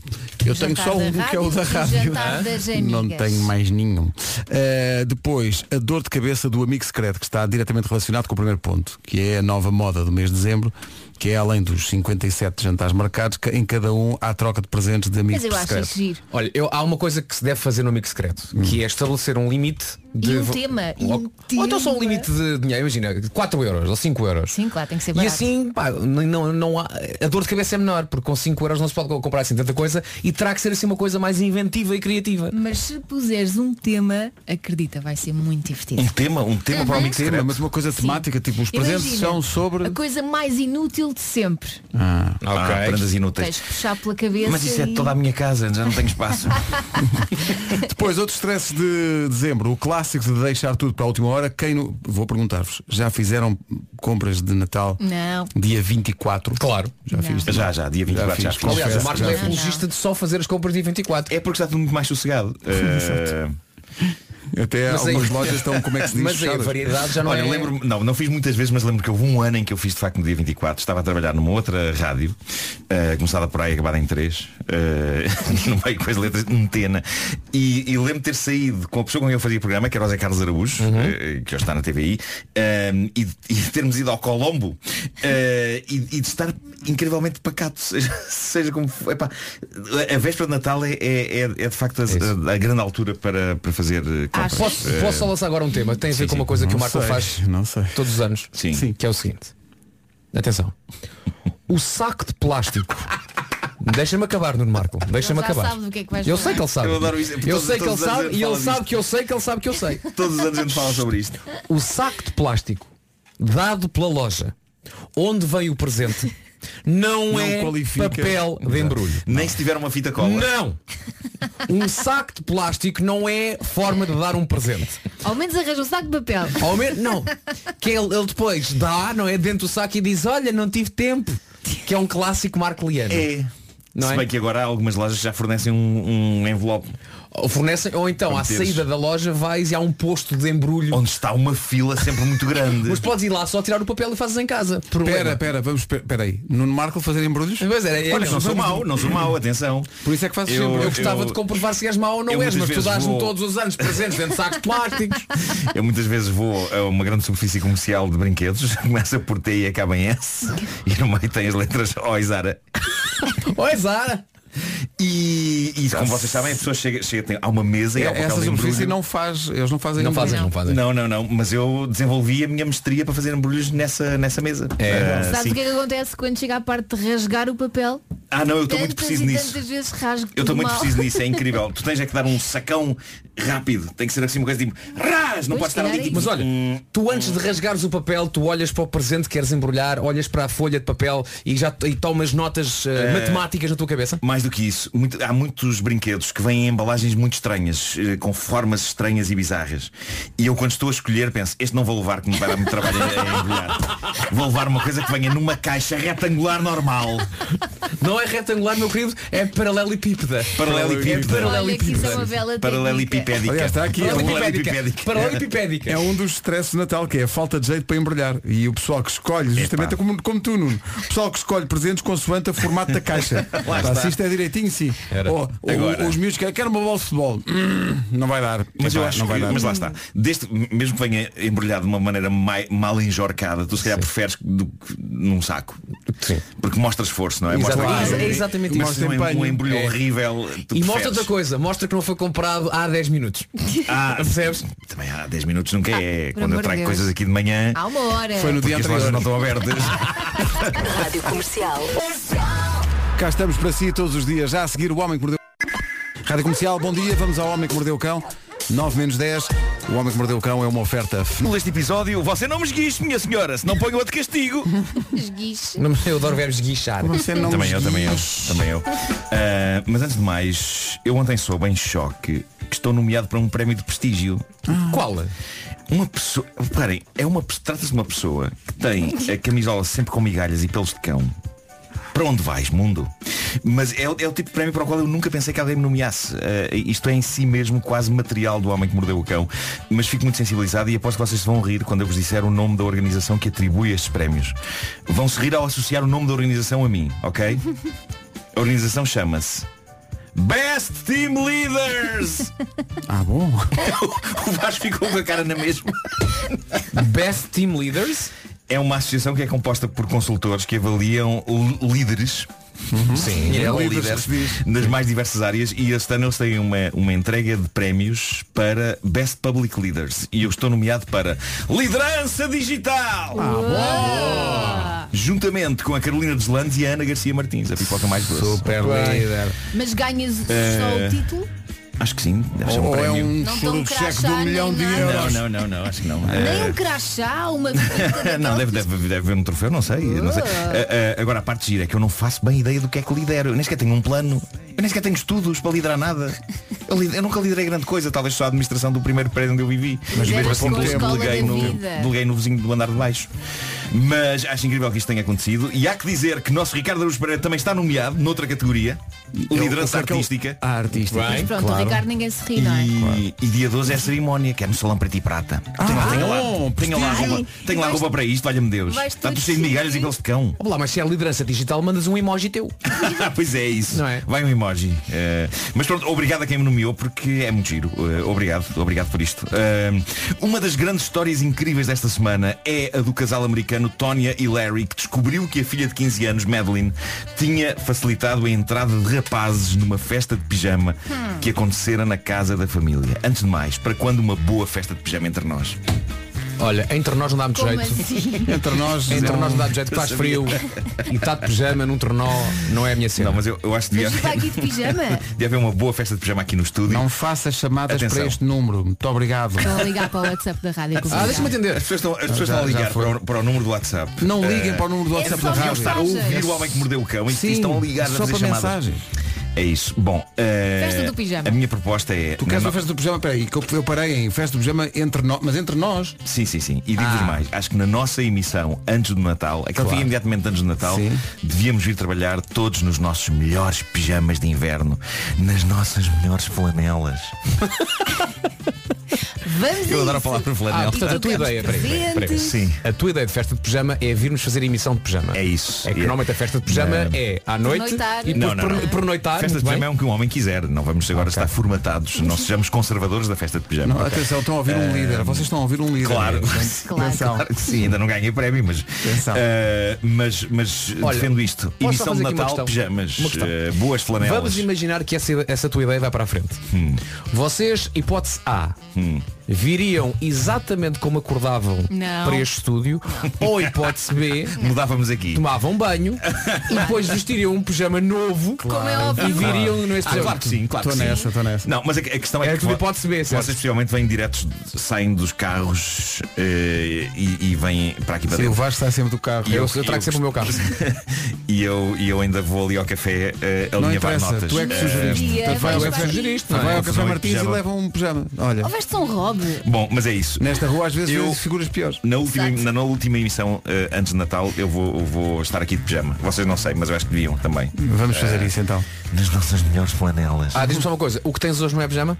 Eu tenho Jantar só um que é o da rádio jantar Não tenho mais nenhum. Uh, depois, a dor de cabeça do amigo secreto, que está diretamente relacionado com o primeiro ponto, que é a nova moda do mês de dezembro, que é além dos 57 jantares marcados, que em cada um há troca de presentes de amigos Mas eu acho isso giro. Olha, eu, há uma coisa que se deve fazer no amigo secreto, que é estabelecer um limite de. E um tema. E um Ou, ou então só um limite de dinheiro, imagina, 4 euros ou 5 euros. Sim, claro, tem que ser E barato. assim, pá, não, não há, a dor de cabeça é menor, porque com 5 euros não se pode comprar assim tanta coisa e terá que ser assim uma coisa mais inventiva e criativa. Mas se puseres um tema, acredita, vai ser muito divertido. Um tema, um tema para o amigo Tema, secreto. mas uma coisa temática, tipo os presentes Imagina, são sobre. A coisa mais inútil de sempre. Ah, Ah, prendas inúteis. Tens que puxar pela cabeça. Mas isso é e- toda a minha casa, já não tenho espaço. Depois, outros stresses de dezembro, o clássico de deixar tudo para a última hora. Quem no... Vou perguntar-vos, já fizeram compras de Natal Não. dia 24? Claro. Já Não. fiz. já, já, dia 24 já, fiz. fiz. Aliás, o Marco que é já apologista de só fazer as compras dia 24. É porque está tudo muito mais sossegado. Eh, Até Mas aí- algumas lojas estão, como é que se diz, Mas aí a fechadas. variedade já não Olha, é. lembro não, não fiz muitas vezes, mas lembro que houve um ano em que eu fiz de facto no dia 24. Estava a trabalhar numa outra rádio, eh, começada por aí, acabada em 3, no meio com as letras de Metena. E, e lembro de ter saído com a pessoa com quem eu fazia o programa, que era o Zé Carlos Araújo, eh, que hoje está na TVI, eh, e, de- e termos ido ao Colombo eh, e, e de estar incrivelmente pacato, seja, seja como for. Epá, a véspera de Natal é, é, é- é de facto a, a grande altura para, para fazer compras. Posso, Eh, posso só lançar agora um tema? Tem a ver sim, com uma sim. coisa que o Marco sei, faz Não sei. todos os anos. Sim. Que é o seguinte. Atenção. O saco de plástico. Deixa-me acabar, Nuno Marco. Deixa-me acabar. sabe do que é que vais eu falar. sei que ele sabe. Eu isso, Eu todos- sei que ele sabe e ele sabe que eu sei que ele sabe que eu sei. Todos os anos a gente fala sobre isto. O saco de plástico dado pela loja onde vem o presente não, Não é qualifica. papel de embrulho. Nem se tiver uma fita cola. Não! Um saco de plástico não é forma de dar um presente. Ao menos arranja um saco de papel. Ao menos, não. Que ele, ele depois dá, não é? Dentro do saco e diz, olha, não tive tempo. Que é um clássico marcoliano. É. Não Se é? bem que agora há algumas lojas que já fornecem um, um envelope Ou fornecem, ou então à meteres. saída da loja vais e há um posto de embrulho. onde está uma fila sempre muito grande. Mas podes ir lá só tirar o papel e fazes em casa. Problema. Pera, pera, vamos, pera aí. Nuno Marco fazer embrulhos? Pois é, é, Olha, não sou mau, não sou mau, atenção. Por isso é que fazes Eu- sempre. Eu gostava Eu- de comprovar se és mau ou não és, mas muitas tu vezes dás-me vou- todos os anos presentes dentro de sacos plásticos. Eu muitas vezes vou a uma grande superfície comercial de brinquedos, começa por T e acaba em S, e no meio tem as letras Oi Zara. Oi, Zara! E, e como vocês sabem, a pessoa chega, chega tem, há uma mesa e há É, papel Essa de superfície embrulho. não faz, eles não fazem Não fazem, não fazem. Não, não, não, mas eu desenvolvi a minha mestria para fazer embrulhos nessa, nessa mesa. É. Ah, Sabes o que é que acontece quando chega à parte de rasgar o papel? Ah, não, eu estou muito preciso e nisso. tantas vezes rasgo Eu estou muito mal. preciso nisso, é incrível. tu tens é que dar um sacão rápido. Tem que ser assim uma coisa tipo ras, não pode estar ali é tipo. Mas olha, hum, tu antes de rasgares o papel, tu olhas para o presente que queres embrulhar, olhas para a folha de papel e já e tomas notas eh, matemáticas na tua cabeça. Mais do que isso, muito- há muitos brinquedos que vêm em embalagens muito estranhas, eh, com formas estranhas e bizarras. E eu quando estou a escolher penso, este não vou levar que me vai dar muito trabalho a, embrulhar. Vou levar uma coisa que venha numa caixa retangular normal. Não é retangular, meu querido, é paralelepípeda. Paralelepípeda. Olha que isso é. Paralelepipédica. Aliás, está aqui, é um- Paralelepipédica. Paralelepipédica. É um dos stresses de Natal, que é a falta de jeito para embrulhar. E o pessoal que escolhe, justamente é como, como tu, Nuno. O pessoal que escolhe presentes consoante a formato da caixa. Lá está. é direitinho, sim. Era. Ou- ou- Agora. os miúdos querem, quero uma bola de futebol. Hum, não vai dar. Mas eu Epá, acho não que, vai dar. mas lá está. Desde, mesmo que venha embrulhado de uma maneira mai- mal enjorcada, tu se calhar preferes do que num saco. Sim. Porque mostra esforço, não é? Mostra Exatamente. que- É exatamente isso. é Mostra um embrulho É. horrível. E mostra outra coisa, mostra que não foi comprado há 10 minutos. Ah, Percebes? Também há 10 minutos nunca é. por Quando eu trago Deus. coisas aqui de manhã, Há uma hora. Foi no dia as lojas não anterior. estão abertas. Rádio Comercial. Cá estamos para si todos os dias, já a seguir o Homem que Mordeu Rádio Comercial, bom dia, vamos ao Homem que Mordeu o Cão 9 menos 10, o Homem que Mordeu o Cão é uma oferta Neste episódio, você não me esguiche, minha senhora, se não ponho outro castigo. Esguiche. Não, Eu adoro verbos guichar. Você não Também eu, me também eu, também eu. Ah, mas antes de mais, eu ontem soube em choque que estou nomeado para um prémio de prestígio. Qual? Uma pessoa. Reparem, é uma, trata-se de uma pessoa que tem a camisola sempre com migalhas e pelos de cão. Para onde vais, mundo? Mas é, o- é o tipo de prémio para o qual eu nunca pensei que alguém me nomeasse. Eh, isto é em si mesmo quase material do homem que mordeu o cão. Mas fico muito sensibilizado e aposto que vocês vão rir quando eu vos disser o nome da organização que atribui estes prémios. Vão se rir ao associar o nome da organização a mim, ok? A organização chama-se Best Team Leaders! Ah, bom. o Vasco ficou com a cara na mesma. Best Team Leaders? É uma associação que é composta por consultores que avaliam líderes. Sim, é diz. nas mais diversas áreas e este ano eles têm uma, uma entrega de prémios para Best Public Leaders e eu estou nomeado para Liderança Digital! Juntamente com a Carolina dos Landes e a Ana Garcia Martins, a pipoca mais grossa. Super líder. Mas ganhas só Eh, o título? Acho que sim, deve ser um Ou é prémio. um Não cheque de crachá, um milhão de nada. euros. Não, não, não, não, acho que não. Nem Eh, um crachá, uma não, deve, deve, deve haver um troféu, não sei. Não sei. Ah, ah, agora a parte gira é que eu não faço bem ideia do que é que lidero. Eu nem sequer tenho um plano. Eu nem sequer tenho estudos para liderar nada. Eu, eu nunca liderei grande coisa, talvez só a administração do primeiro prédio onde eu vivi. Mas mesmo assim a deleguei no, deleguei no vizinho do andar de baixo. Mas acho incrível que isto tenha acontecido. E há que dizer que nosso Ricardo Araújo Pereira também está nomeado noutra categoria. Liderança o que é artística. Ah, artística. Mas pronto, o claro. Ricardo ninguém se ri, não é? E, e dia 12 é a cerimónia, que é no Salão Preto e Prata. tenho, Ah, tenho bom, lá, tenho lá, roupa, tenho lá roupa para isto, valha-me Deus. Está tudo cheio de migalhas e pelos de cão. Olá, mas se é liderança digital, mandas um emoji teu. Ah, pois é isso. Não é? Vai um emoji. Eh, mas pronto, obrigado a quem me nomeou porque é muito giro. Eh, obrigado, obrigado por isto. Eh, uma das grandes histórias incríveis desta semana é a do casal americano Tonya e Larry que descobriu que a filha de 15 anos, Madeline, tinha facilitado a entrada de rapazes numa festa de pijama que acontecera na casa da família. Antes de mais, para quando uma boa festa de pijama entre nós? Olha, entre nós não dá muito Como jeito. assim? Entre nós. Entre não- nós não dá muito jeito, estás frio e está de pijama num tornó, não é a minha cena. Não, mas eu, eu acho que devia, Mas está aqui de pijama? devia haver uma boa festa de pijama aqui no estúdio. Não faça chamadas Atenção. para este número. Muito obrigado. Estão a ligar para o WhatsApp da rádio. Ah, deixa-me atender. As pessoas estão, as pessoas Já- estão a já ligar foi. para o, para o número do WhatsApp. Não liguem para o número do é WhatsApp só da Deviam rádio. estar a ouvir o homem que mordeu o cão e Sim, estão a ligar só a fazer para chamadas. mensagens. É isso. Bom, eh, Festa do pijama. A minha proposta é. Tu queres na uma festa do pijama? Peraí, que eu, eu parei em festa do pijama entre nós, mas entre nós. Sim, sim, sim. E digo-vos Ah. mais, acho que na nossa emissão, antes do Natal, aquilo Claro. fica imediatamente antes do Natal, Sim. devíamos vir trabalhar todos nos nossos melhores pijamas de inverno, nas nossas melhores flanelas. Vamos Eu adoro a isso. palavra Ah, flanela. portanto, a tua ideia, peraí, peraí, peraí. Sim. A tua ideia de festa de pijama é virmos fazer emissão de pijama. É isso. É que E- normalmente a festa de pijama Não. é à noite e Não, não, não. per- pernoitar. Festa de pijama é um que um homem quiser. Não vamos agora estar formatados. Não sejamos conservadores da festa de pijama. Não, atenção, estão a ouvir um líder. Vocês estão a ouvir um líder. Claro. Atenção. Claro que sim, ainda não ganhei prémio, mas, eh, mas, mas Olha, defendo isto. Emissão de Natal, pijamas, boas flanelas. Vamos imaginar que essa, essa tua ideia vai para a frente. Hum. Vocês, hipótese A, Mm. Viriam exatamente como acordavam Não. para este estúdio, ou hipótese B, Mudávamos aqui. tomavam banho e depois vestiriam um pijama novo Como é e viriam nesse Ah, pijama. claro que sim, claro Estou sim. nessa, estou nessa. Não, mas a, a questão é, É que tudo hipótese B, certo? vocês possivelmente vêm diretos, saem dos carros eh, e, e vêm para aqui para Sim, o dentro. Vasco sai sempre do carro. E Eu, eu trago sempre o meu carro. e, eu, e eu ainda vou ali ao café eh, Não alinhavar interessa, notas. tu é que Eh, sugeriste. E é, Portanto, vai ao vais café, sugeriste, vai não é? ao café um Martins e pijama. leva um pijama. Olha, Ou veste um robe. Bom, mas é isso. nesta rua às vezes Eu- figuras piores. Na última, na, na última emissão, eh, antes de Natal, eu vou, eu vou estar aqui de pijama. Vocês não sei, mas eu acho que deviam também. Vamos fazer isso então. Nas nossas melhores flanelas. Ah, diz-me só uma coisa, o que tens hoje não é pijama?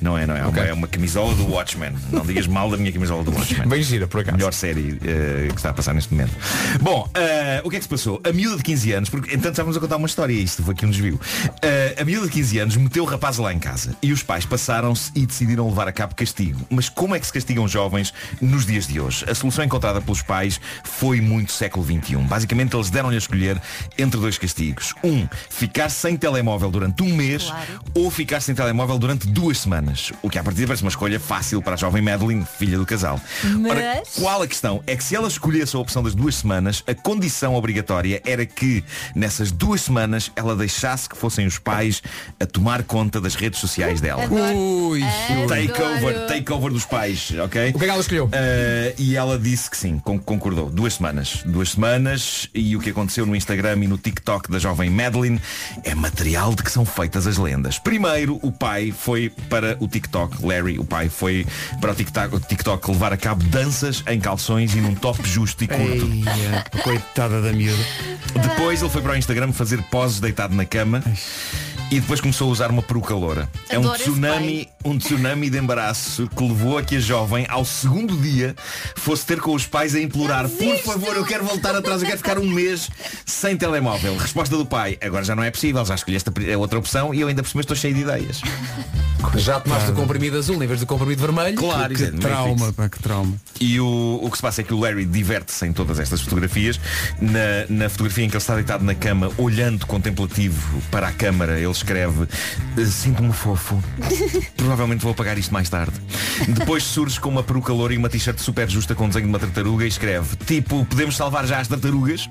Não é, não é. É uma- É uma camisola do Watchmen. Não digas mal da minha camisola do Watchmen. Bem gira, por acaso. Melhor série eh, que está a passar neste momento. Bom, eh, o que é que se passou? A miúda de 15 anos, porque entanto estávamos a contar uma história, isto foi aqui um desvio. Eh, a miúda de 15 anos meteu o rapaz lá em casa e os pais passaram-se e decidiram levar a cabo castigo. Mas como é que se castigam jovens nos dias de hoje? A solução encontrada pelos pais foi muito século XXI. Basicamente eles deram-lhe a escolher entre dois castigos. Um, ficar sem telemóvel durante um mês Claro. ou ficar sem telemóvel durante duas semanas. O que à partida parece uma escolha fácil para a jovem Madeline, filha do casal. Ora, Mas- qual a questão? É que se ela escolhesse a opção das duas semanas, a condição obrigatória era que nessas duas semanas ela deixasse que fossem os pais a tomar conta das redes sociais dela. Ui, Takeover, Adoro. takeover dos pais, ok? O que é que ela escolheu? Uh, e ela disse que sim, con- concordou. Duas semanas. Duas semanas e o que aconteceu no Instagram e no TikTok da jovem Madeline é material de que são feitas as lendas. Primeiro, o pai foi para o TikTok. Larry, o pai, foi para o TikTok, o TikTok levar a cabo danças em calções e num top justo e curto. Eia, coitada da miúda. Depois ele foi para o Instagram fazer poses deitado na cama. E depois começou a usar uma peruca loura. É um tsunami, um tsunami de embaraço que levou a que a jovem, ao segundo dia, fosse ter com os pais a implorar, por favor, eu quero voltar atrás, eu quero ficar um mês sem telemóvel. Resposta do pai, agora já não é possível, já escolheste a a outra opção e eu ainda por cima estou cheio de ideias. Já tomaste o comprimido azul em vez do comprimido vermelho? Claro, Que é trauma, pá, que trauma. E o, o que se passa é que o Larry diverte-se em todas estas fotografias. Na, na fotografia em que ele está deitado na cama, olhando contemplativo para a câmara, ele escreve Sinto-me fofo. Provavelmente vou apagar isto mais tarde. Depois surge com uma peruca loura e uma t-shirt super justa com o desenho de uma tartaruga e escreve Tipo, podemos salvar já as tartarugas?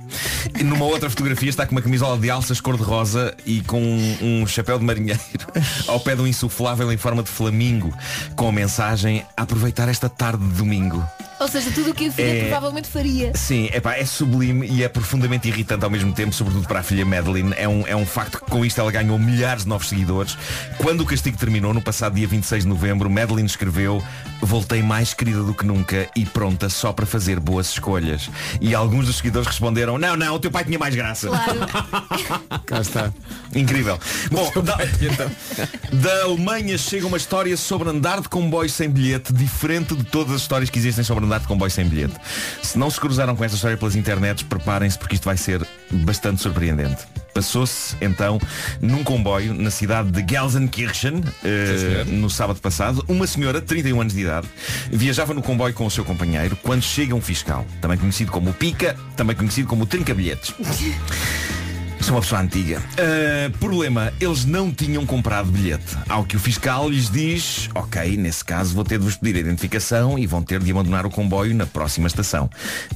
E numa outra fotografia está com uma camisola de alças cor-de-rosa e com um, um chapéu de marinheiro ao pé de um insuflável em forma de flamingo com a mensagem aproveitar esta tarde de domingo. Ou seja, tudo o que a filha É- provavelmente faria. Sim, epá, é sublime e é profundamente irritante ao mesmo tempo, sobretudo para a filha Madeline. É um, é um facto que com isto ela ganhou milhares de novos seguidores. Quando o castigo terminou, no passado dia 26 de novembro, Madeline escreveu Voltei mais querida do que nunca e pronta só para fazer boas escolhas. E alguns dos seguidores responderam Não, não, o teu pai tinha mais graça. Claro. Cá está. Incrível. Bom, da, da Alemanha chega uma história sobre andar de comboio sem bilhete, diferente de todas as histórias que existem sobre andar de comboio sem bilhete. Se não se cruzaram com esta história pelas internets, preparem-se porque isto vai ser bastante surpreendente. Passou-se então num comboio na cidade de Gelsenkirchen eh, no sábado passado. Uma senhora de 31 anos de idade viajava no comboio com o seu companheiro quando chega um fiscal, também conhecido como o Pica, também conhecido como o Trinca-Bilhetes. Sou uma pessoa antiga. Uh, problema, eles não tinham comprado bilhete. Ao que o fiscal lhes diz, ok, nesse caso vou ter de vos pedir a identificação e vão ter de abandonar o comboio na próxima estação.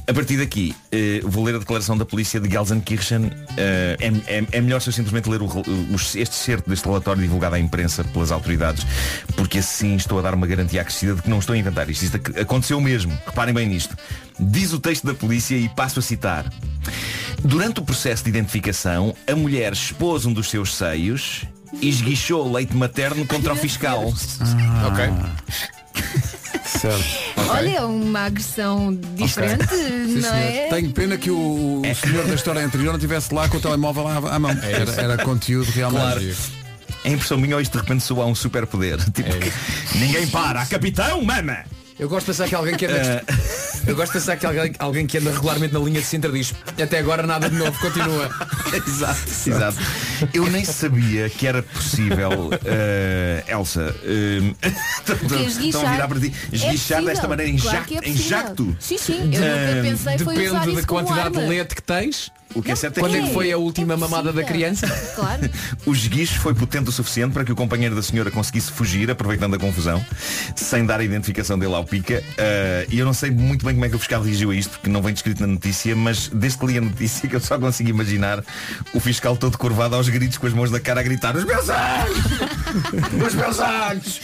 A partir daqui, uh, vou ler a declaração da polícia de Gelsenkirchen. Uh, é, é- é melhor se eu simplesmente ler o o- este certo deste relatório divulgado à imprensa pelas autoridades, porque assim estou a dar uma garantia acrescida de que não estou a inventar isto. Isto ac- aconteceu mesmo. Reparem bem nisto. Diz o texto da polícia e passo a citar. Durante o processo de identificação, a mulher expôs um dos seus seios e esguichou leite materno contra o fiscal. Ok. Certo. Olha, é uma agressão diferente, Sim, não senhor. é? Tenho pena que o, o senhor da história anterior não estivesse lá com o telemóvel à, à mão. Era, era conteúdo realmente. Claro. É impressão minha isto de repente soa um superpoder. Tipo, ninguém para. Capitão, mama! Eu gosto de pensar que alguém que anda. Eu gosto de pensar que alguém, alguém que anda regularmente na linha de Sintra diz até agora nada de novo, continua. exato, exato. Eu nem sabia que era possível, eh, Elsa, eh, estão a virar para ti, É esguichar possível. desta maneira em, Claro é em jacto. Sim, sim. Eu nunca Eh, pensei foi usar Depende da quantidade de leite que tens. O que é certo é Quando que é que foi a última É mamada da criança? Claro. O esguicho foi potente o suficiente para que o companheiro da senhora conseguisse fugir, aproveitando a confusão, sem dar a identificação dele ao pica. Eh, e eu não sei muito bem como é que o fiscal reagiu a isto, porque não vem descrito na notícia, mas desde que li a notícia que eu só consigo imaginar o fiscal todo curvado aos gritos com as mãos na cara a gritar Os meus olhos! Os meus olhos!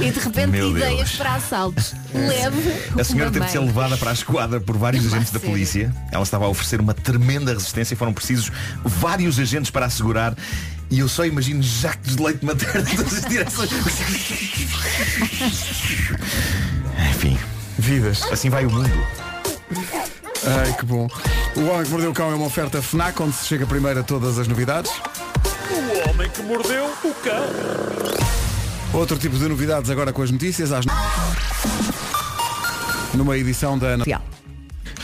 E de repente Meu ideias Deus. para assaltos. Leve. A senhora teve de ser levada para a esquadra por vários agentes da polícia. Ela estava a oferecer uma tremenda resistência e foram precisos vários agentes para a segurar. E eu só imagino jactos de leite materno em todas as direções. Enfim, Vidas. assim vai o mundo. Ai, que bom. O Homem que Mordeu o Cão é uma oferta FNAC, onde se chega primeiro a todas as novidades. O homem que mordeu o cão. Outro tipo de novidades agora com as notícias. Às... Numa edição da Ana...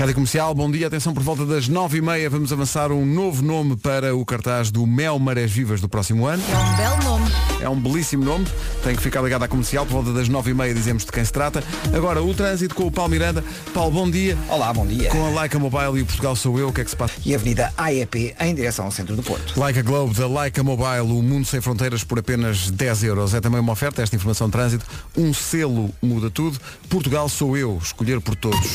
Rádio Comercial, bom dia. Atenção, por volta das nove e meia vamos avançar um novo nome para o cartaz do Mel Marés Vivas do próximo ano. É um belo nome. É um belíssimo nome. Tem que ficar ligado à comercial. Por volta das nove e meia dizemos de quem se trata. Agora, o trânsito com o Paulo Miranda. Paulo, bom dia. Olá, bom dia. Com a Leica Mobile e o Portugal Sou Eu, o que é que se passa? E a Avenida AEP em direção ao centro do Porto. Leica Globe da Leica Mobile, o mundo sem fronteiras por apenas 10 euros. É também uma oferta, esta informação de trânsito. Um selo muda tudo. Portugal Sou Eu, escolher por todos.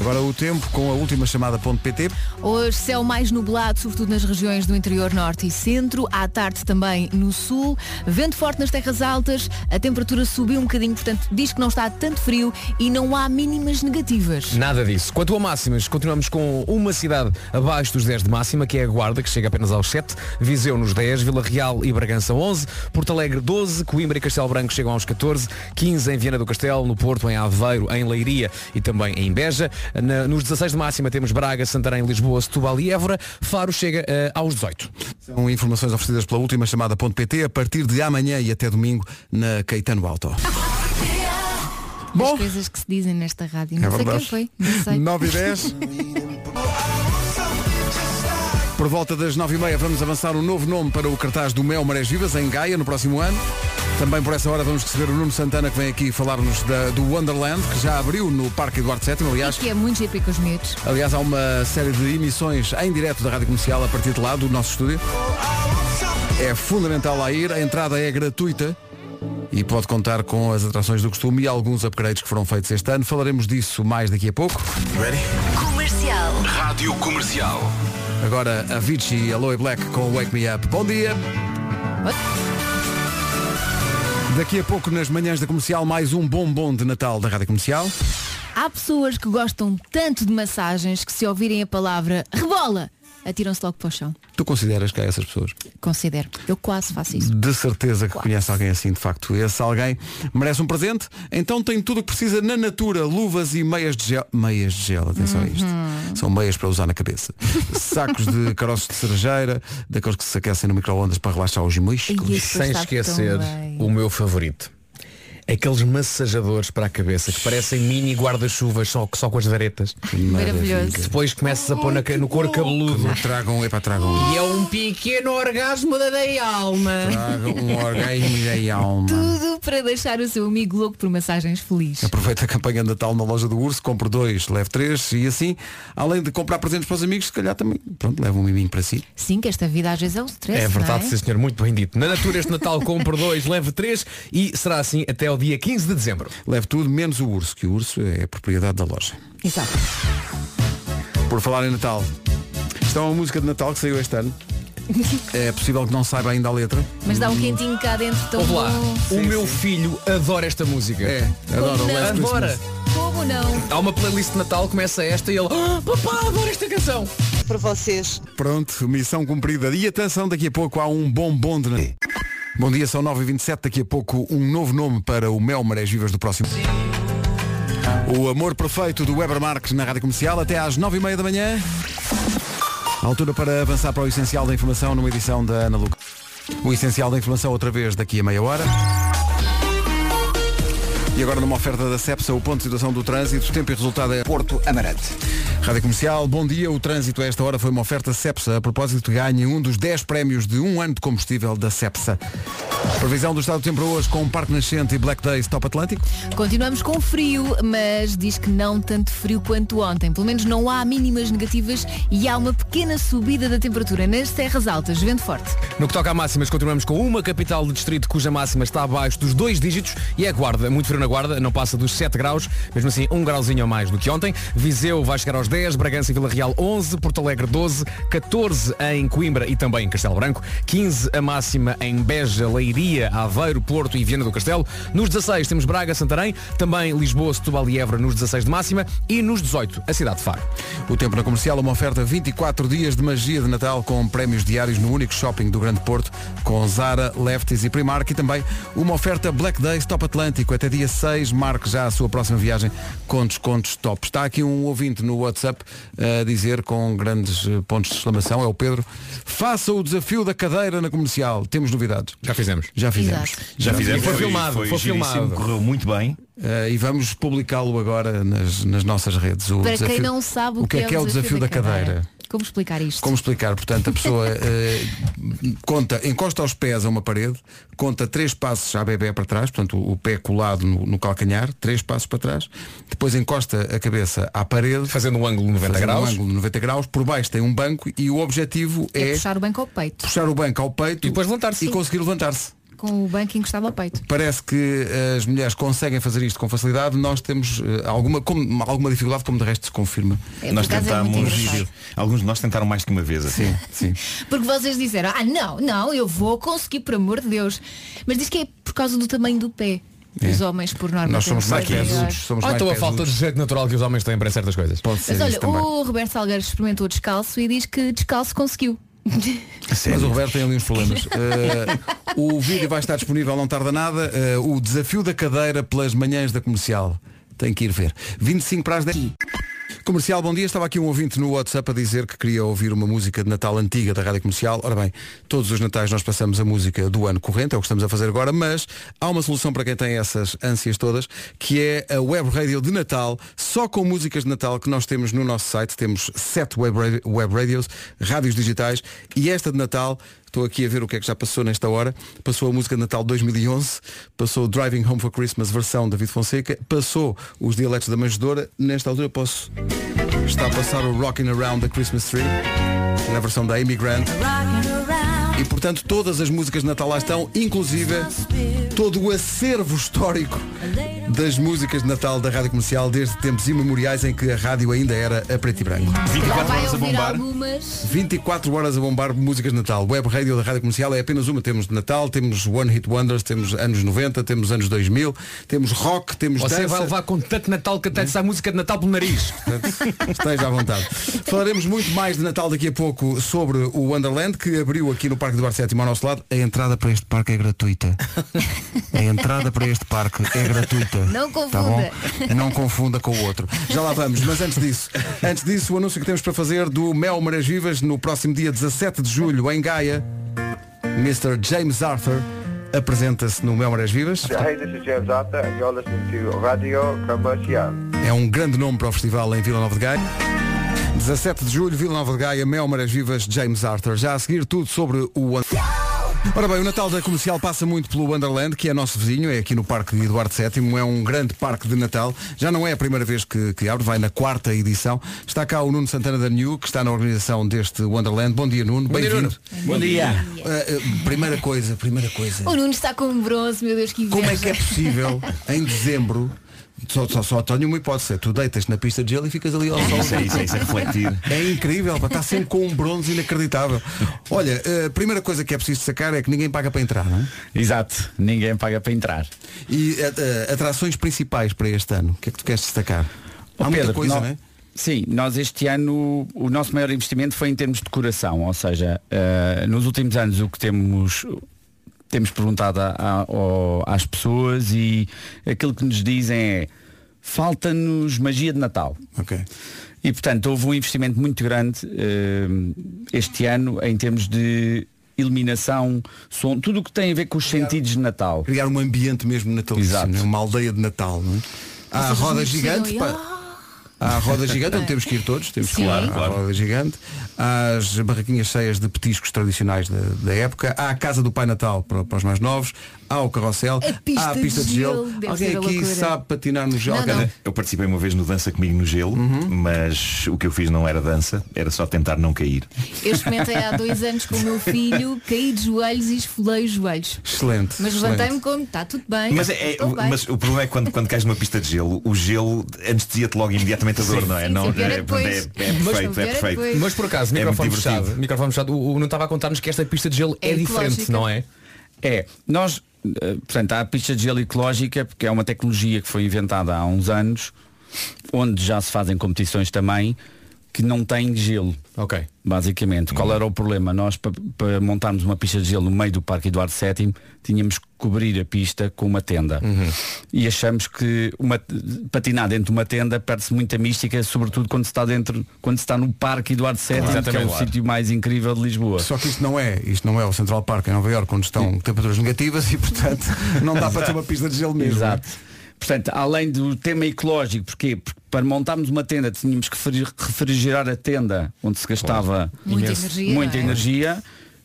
Agora o tempo com a última chamada.pt. Hoje céu mais nublado, sobretudo nas regiões do interior norte e centro. À tarde também no sul. Vento forte nas terras altas. A temperatura subiu um bocadinho, portanto diz que não está tanto frio e não há mínimas negativas. Nada disso. Quanto a máximas, continuamos com uma cidade abaixo dos 10 de máxima, que é a Guarda, que chega apenas aos 7. Viseu nos 10, Vila Real e Bragança 11. Porto Alegre 12, Coimbra e Castelo Branco chegam aos 14. 15 em Viana do Castelo, no Porto, em Aveiro, em Leiria e também em Beja. Na- nos 16 de máxima temos Braga, Santarém, Lisboa, Setúbal e Évora. Faro chega eh, aos 18. São informações oferecidas pela última chamada.pt a partir de amanhã e até domingo na Caetano Alto. As coisas que se dizem nesta rádio. Não É sei quem verdade. foi. Não sei. 9 e 10. Por volta das 9 e meia vamos avançar um novo nome para o cartaz do Mel Marés Vivas em Gaia no próximo ano. Também por essa hora vamos receber o Nuno Santana que vem aqui falar-nos da- do Wonderland, que já abriu no Parque Eduardo VII, aliás. Que é muito giro com os miúdos. Aliás, há uma série de emissões em direto da Rádio Comercial a partir de lá, do nosso estúdio. É fundamental lá ir, a entrada é gratuita e pode contar com as atrações do costume e alguns upgrades que foram feitos este ano. Falaremos disso mais daqui a pouco. Ready? Comercial. Rádio Comercial. Agora a Avicii e Aloe Black com Wake Me Up. Bom dia! Daqui a pouco nas manhãs da comercial mais um bombom de Natal da Rádio Comercial. Há pessoas que gostam tanto de massagens que se ouvirem a palavra rebola, atiram-se logo para o chão. Tu consideras que há essas pessoas? Considero. Eu quase faço isso. De certeza que conhece alguém assim, de facto. Esse alguém merece um presente. Então tem tudo o que precisa na Natura. Luvas e meias de gel. Meias de gel, atenção a isto. Uhum. São meias para usar na cabeça. Sacos de caroços de cerejeira, daqueles que se aquecem no micro-ondas para relaxar os músculos. Sem esquecer o meu favorito. Aqueles massajadores para a cabeça que parecem mini guarda-chuvas só, só com as varetas. Maravilhoso. Que depois começas a pôr na no couro cabeludo. Tragam, epá, tragam. E é um pequeno orgasmo da da alma. Tragam um orgasmo da alma. Tudo para deixar o seu amigo louco por massagens feliz. Aproveita a campanha de Natal na loja do Urso, compre dois, leve três e assim, além de comprar presentes para os amigos, se calhar também, pronto, leva um miminho para si. Sim, que esta vida às vezes é um stress. É verdade, não sim senhor, muito bem dito. Na Natura este Natal compre dois, leve três e será assim até ao dia 15 de dezembro. Leve tudo, menos o urso, que o urso é a propriedade da loja. Exato. Por falar em Natal, isto é uma música de Natal que saiu este ano. É possível que não saiba ainda a letra. Mas dá um quentinho cá dentro tão Ouve lá, bom. o meu filho adora esta música. É, adora Last? Adora. Christmas. Como não? Há uma playlist de Natal, começa esta e ele, ah, papá, adoro esta canção. Para vocês. Pronto, missão cumprida. E atenção, daqui a pouco há um bombom de Natal. Bom dia, são 9h27, daqui a pouco um novo nome para o Mel Marés Vivas do próximo. O amor perfeito do Weber Marques na Rádio Comercial até às 9h30 da manhã. Altura para avançar para o essencial da informação numa edição da Ana Luca. O essencial da informação outra vez daqui a meia hora. E agora numa oferta da CEPSA, o ponto de situação do trânsito, tempo e resultado é Porto Amarante. Rádio Comercial, bom dia. O trânsito a esta hora foi uma oferta CEPSA. A propósito, ganhe um dos 10 prémios de um ano de combustível da CEPSA. Previsão do estado do tempo para hoje com Parque Nascente e Black Days Top Atlântico. Continuamos com frio, mas diz que não tanto frio quanto ontem. Pelo menos não há mínimas negativas e há uma pequena subida da temperatura nas terras altas. Vento forte. No que toca a máximas, continuamos com uma capital de distrito cuja máxima está abaixo dos dois dígitos e é a Guarda. Muito frio na Guarda, não passa dos 7 graus, mesmo assim um grauzinho a mais do que ontem. Viseu vai chegar aos 10, Bragança e Vila Real 11, Porto Alegre 12, 14 em Coimbra e também em Castelo Branco, 15 a máxima em Beja, Leiria, Aveiro, Porto e Viana do Castelo. Nos 16 temos Braga, Santarém, também Lisboa, Setúbal e Évora nos 16 de máxima e nos 18 a cidade de Faro. O tempo na comercial, uma oferta 24 dias de magia de Natal com prémios diários no único shopping do Grande Porto, com Zara, Lefties e Primark e também uma oferta Black Days Top Atlântico. Até dia 6, marque já a sua próxima viagem com descontos top. Está aqui um ouvinte no WhatsApp a dizer com grandes eh, pontos de exclamação, é o Pedro, faça o desafio da cadeira na comercial. Temos novidades. Já fizemos. Já fizemos. Exato. Já fizemos. Foi filmado, foi, foi filmado. Correu muito bem. Eh, e vamos publicá-lo agora nas, nas nossas redes. O Para desafio- quem não sabe o, que é que é o desafio da cadeira. Como explicar isto? Como explicar? Portanto, a pessoa eh, conta, encosta os pés a uma parede, conta três passos à bebê para trás, portanto o, o pé colado no, no calcanhar, três passos para trás, depois encosta a cabeça à parede, Fazendo um ângulo 90 fazendo graus. um ângulo de 90 graus, por baixo tem um banco e o objetivo É é, puxar o banco ao peito. puxar o banco ao peito E depois levantar-se. e conseguir levantar-se. Com o banco encostado ao peito. Parece que as mulheres conseguem fazer isto com facilidade, nós temos eh, alguma, como- alguma dificuldade, como de resto se confirma. É, nós acaso é alguns de nós tentaram mais que uma vez. Assim. Sim, Porque vocês disseram, ah não, não, eu vou conseguir, por amor de Deus. Mas diz que é por causa do tamanho do pé. Os homens, por norma, Nós somos mais pesudos, somos Ou mais então a falta de jeito natural que os homens têm para certas coisas. Pode Mas olha, o Roberto Salgueiro experimentou descalço e diz que descalço conseguiu. Mas o Roberto tem ali uns problemas. Eh, o vídeo vai estar disponível, não tarda nada. Eh, o desafio da cadeira pelas manhãs da comercial. Tem que ir ver. 25 para as 10. Comercial, bom dia. Estava aqui um ouvinte no WhatsApp a dizer que queria ouvir uma música de Natal antiga da Rádio Comercial. Ora bem, todos os Natais nós passamos a música do ano corrente, é o que estamos a fazer agora, mas há uma solução para quem tem essas ânsias todas, que é a Web Radio de Natal, só com músicas de Natal que nós temos no nosso site. Temos sete web, radio- web radios, rádios digitais, e esta de Natal Estou aqui a ver o que é que já passou nesta hora. Passou a música de Natal 2011, passou o Driving Home for Christmas versão David Fonseca, passou os dialetos da manjedora. Nesta altura posso estar a passar o Rocking Around the Christmas Tree, na versão da Amy Grant. E portanto todas as músicas de Natal lá estão, inclusive todo o acervo histórico das músicas de Natal da Rádio Comercial desde tempos imemoriais em que a rádio ainda era a preto e branco. Já vai ouvir algumas. 24 horas a bombar músicas de Natal. Web Radio da Rádio Comercial é apenas uma. Temos de Natal, temos One Hit Wonders, temos anos 90, temos anos 2000, temos rock, temos Você dança. vai levar com tanto Natal que até sai música de Natal pelo nariz. Esteja à vontade. Falaremos muito mais de Natal daqui a pouco sobre o Wonderland que abriu aqui no Parque do Bar Sétimo ao nosso lado. A entrada para este parque é gratuita. A entrada para este parque é gratuita. Não Tá confunda. bom? Não confunda com o outro. Já lá vamos, mas antes disso, antes disso, o anúncio que temos para fazer do Mel Marés Vivas no próximo dia 17 de julho em Gaia, Mr. James Arthur apresenta-se no Mel Marés Vivas. Hey, this is James Arthur and you're listening to Radio Comercial. É um grande nome para o festival em Vila Nova de Gaia. 17 de julho, Vila Nova de Gaia, Mel Marés Vivas, James Arthur. Já a seguir tudo sobre o... Ora bem, o Natal da Comercial passa muito pelo Wonderland, que é nosso vizinho, é aqui no Parque de Eduardo VII, é um grande parque de Natal. Já não é a primeira vez que, que abre, vai na quarta edição. Está cá o Nuno Santana da New, que está na organização deste Wonderland. Bom dia, Nuno. Bom dia, Bem-vindo. Bom dia. Uh, uh, primeira coisa, primeira coisa. O Nuno está com um bronze, meu Deus, que inveja. Como é que é possível, em dezembro, só, só, só tenho uma hipótese, é tu deitas na pista de gelo e ficas ali ao sol. Isso é isso, é isso, é refletir. É incrível, pá, está sempre com um bronze inacreditável. Olha, a primeira coisa que é preciso sacar é que ninguém paga para entrar, não é? Exato, ninguém paga para entrar. E a- a- atrações principais para este ano, o que é que tu queres destacar? Ó Há muita Pedro, coisa, não é? Sim, nós este ano o nosso maior investimento foi em termos de decoração, ou seja, eh, nos últimos anos o que temos temos perguntado a- a- ao- às pessoas e aquilo que nos dizem é falta-nos magia de Natal. Ok. E portanto houve um investimento muito grande eh, este ano em termos de iluminação, som, tudo o que tem a ver com os sentidos de Natal. Criar um ambiente mesmo natalício, Exato. não é? uma aldeia de Natal, não é? Há a roda gigante, precisam a roda gigante, onde temos que ir todos, temos que ir à Claro. roda gigante. Há as barraquinhas cheias de petiscos tradicionais da, da época. Há a casa do Pai Natal para, para os mais novos. Há o carrossel. Pista há a pista de de gelo. Alguém aqui loucura. sabe patinar no gelo? Não, não. Eu participei uma vez no Dança Comigo no Gelo, Uhum. mas o que eu fiz não era dança, era só tentar não cair. Eu experimentei há dois anos com o meu filho, caí de joelhos e esfolei os joelhos. Excelente. Mas levantei-me como, está tudo bem. Mas, é, bem. mas o problema é que quando, quando cais numa pista de gelo, o gelo anestesia-te logo imediatamente a dor, não é? Sim, não, sim, é é, depois. é, é Mas- perfeito, é é perfeito. depois. Mas por acaso, É microfone fechado, microfone fechado, o, o não estava a contar-nos que esta pista de gelo é, É diferente, não é? É, nós, eh, portanto, há a pista de gelo ecológica, porque é uma tecnologia que foi inventada há uns anos, onde já se fazem competições também, que não tem gelo. Ok. Basicamente. Qual era o problema? Nós, para, para montarmos uma pista de gelo no meio do Parque Eduardo VII, tínhamos que cobrir a pista com uma tenda. E achamos que uma, patinar dentro de uma tenda perde-se muita mística, sobretudo quando se está dentro, quando se está no Parque Eduardo VII, que é o sítio mais incrível de Lisboa. Só que isto não é, isto não é o Central Park em Nova Iorque, onde estão temperaturas negativas e portanto não dá para ter uma pista de gelo mesmo. Exato. Portanto, além do tema ecológico, porquê? Porque para montarmos uma tenda tínhamos que refri- refrigerar a tenda onde se gastava Muita imenso- energia, muita é? energia.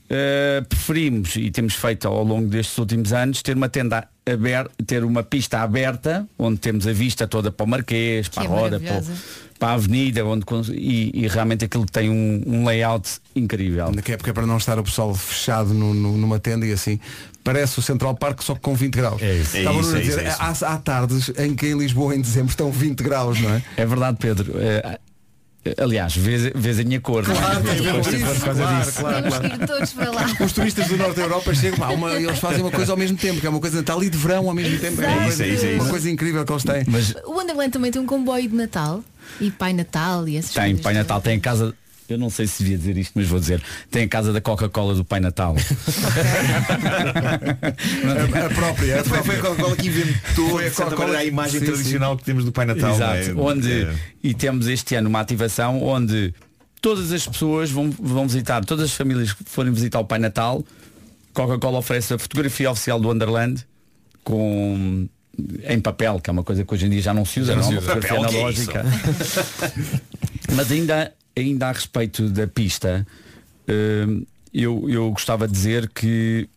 Uh, preferimos, e temos feito ao longo destes últimos anos, ter uma tenda aberta, ter uma pista aberta, onde temos a vista toda para o Marquês, para é a Roda, para, para a Avenida, onde, e, e realmente aquilo tem um, um layout incrível. Que é porque é para não estar o pessoal fechado no- no- numa tenda e assim Parece o Central Park só que com 20 graus. É isso. Estava É isso, a é dizer, isso, é isso. Há, há tardes em que em Lisboa em dezembro estão 20 graus, não é? É verdade, Pedro. É, aliás, vês, vês a minha cor. não é? Claro, tem isso, por causa claro, disso. claro, Vamos claro. ir todos para lá. Os turistas do Norte da Europa chegam, pá, uma- eles fazem uma coisa ao mesmo tempo, que é uma coisa de Natal e de verão ao mesmo tempo. É uma isso, coisa, é isso, é uma isso. coisa incrível que eles têm. Mas O Wonderland também tem um comboio de Natal e Pai Natal e essas tem coisas Pai Natal, tem a casa. Eu não sei se devia dizer isto, mas vou dizer. Tem a casa da Coca-Cola do Pai Natal. A, a própria. A Foi, foi a própria. Coca-Cola que inventou Foi a Coca-Cola a imagem sim, tradicional que temos do Pai Natal. Exato. é? Onde, É. E temos este ano uma ativação onde todas as pessoas vão, vão visitar, todas as famílias que forem visitar o Pai Natal, Coca-Cola oferece a fotografia oficial do Wonderland com em papel, que é uma coisa que hoje em dia já não se usa, não não, se uma usa. fotografia Papel, é analógica. Mas ainda, ainda a respeito da pista, hum, eu, eu gostava de dizer que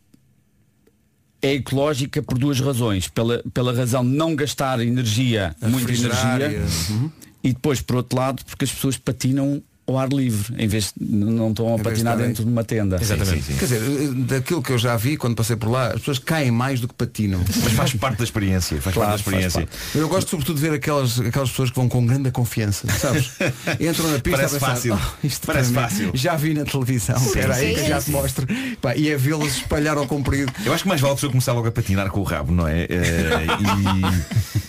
é ecológica por duas razões. Pela, pela razão de não gastar energia, A muita energia, Uhum. e depois, por outro lado, porque as pessoas patinam ao ar livre, em vez de não estão a de patinar estarem- dentro de uma tenda. Exatamente. Quer dizer, daquilo que eu já vi quando passei por lá, as pessoas caem mais do que patinam. Mas faz parte da experiência. Faz Claro, parte da experiência. faz Eu gosto sobretudo de ver aquelas, aquelas pessoas que vão com grande confiança, sabes? Entram na pista Parece a pensar, fácil. "Oh, isto Parece fácil." Já vi na televisão. Espera aí que eu já te mostro. Pá, e é vê-los espalhar ao comprido. Eu acho que mais vale a pessoa começar logo a patinar com o rabo, não é? Eh,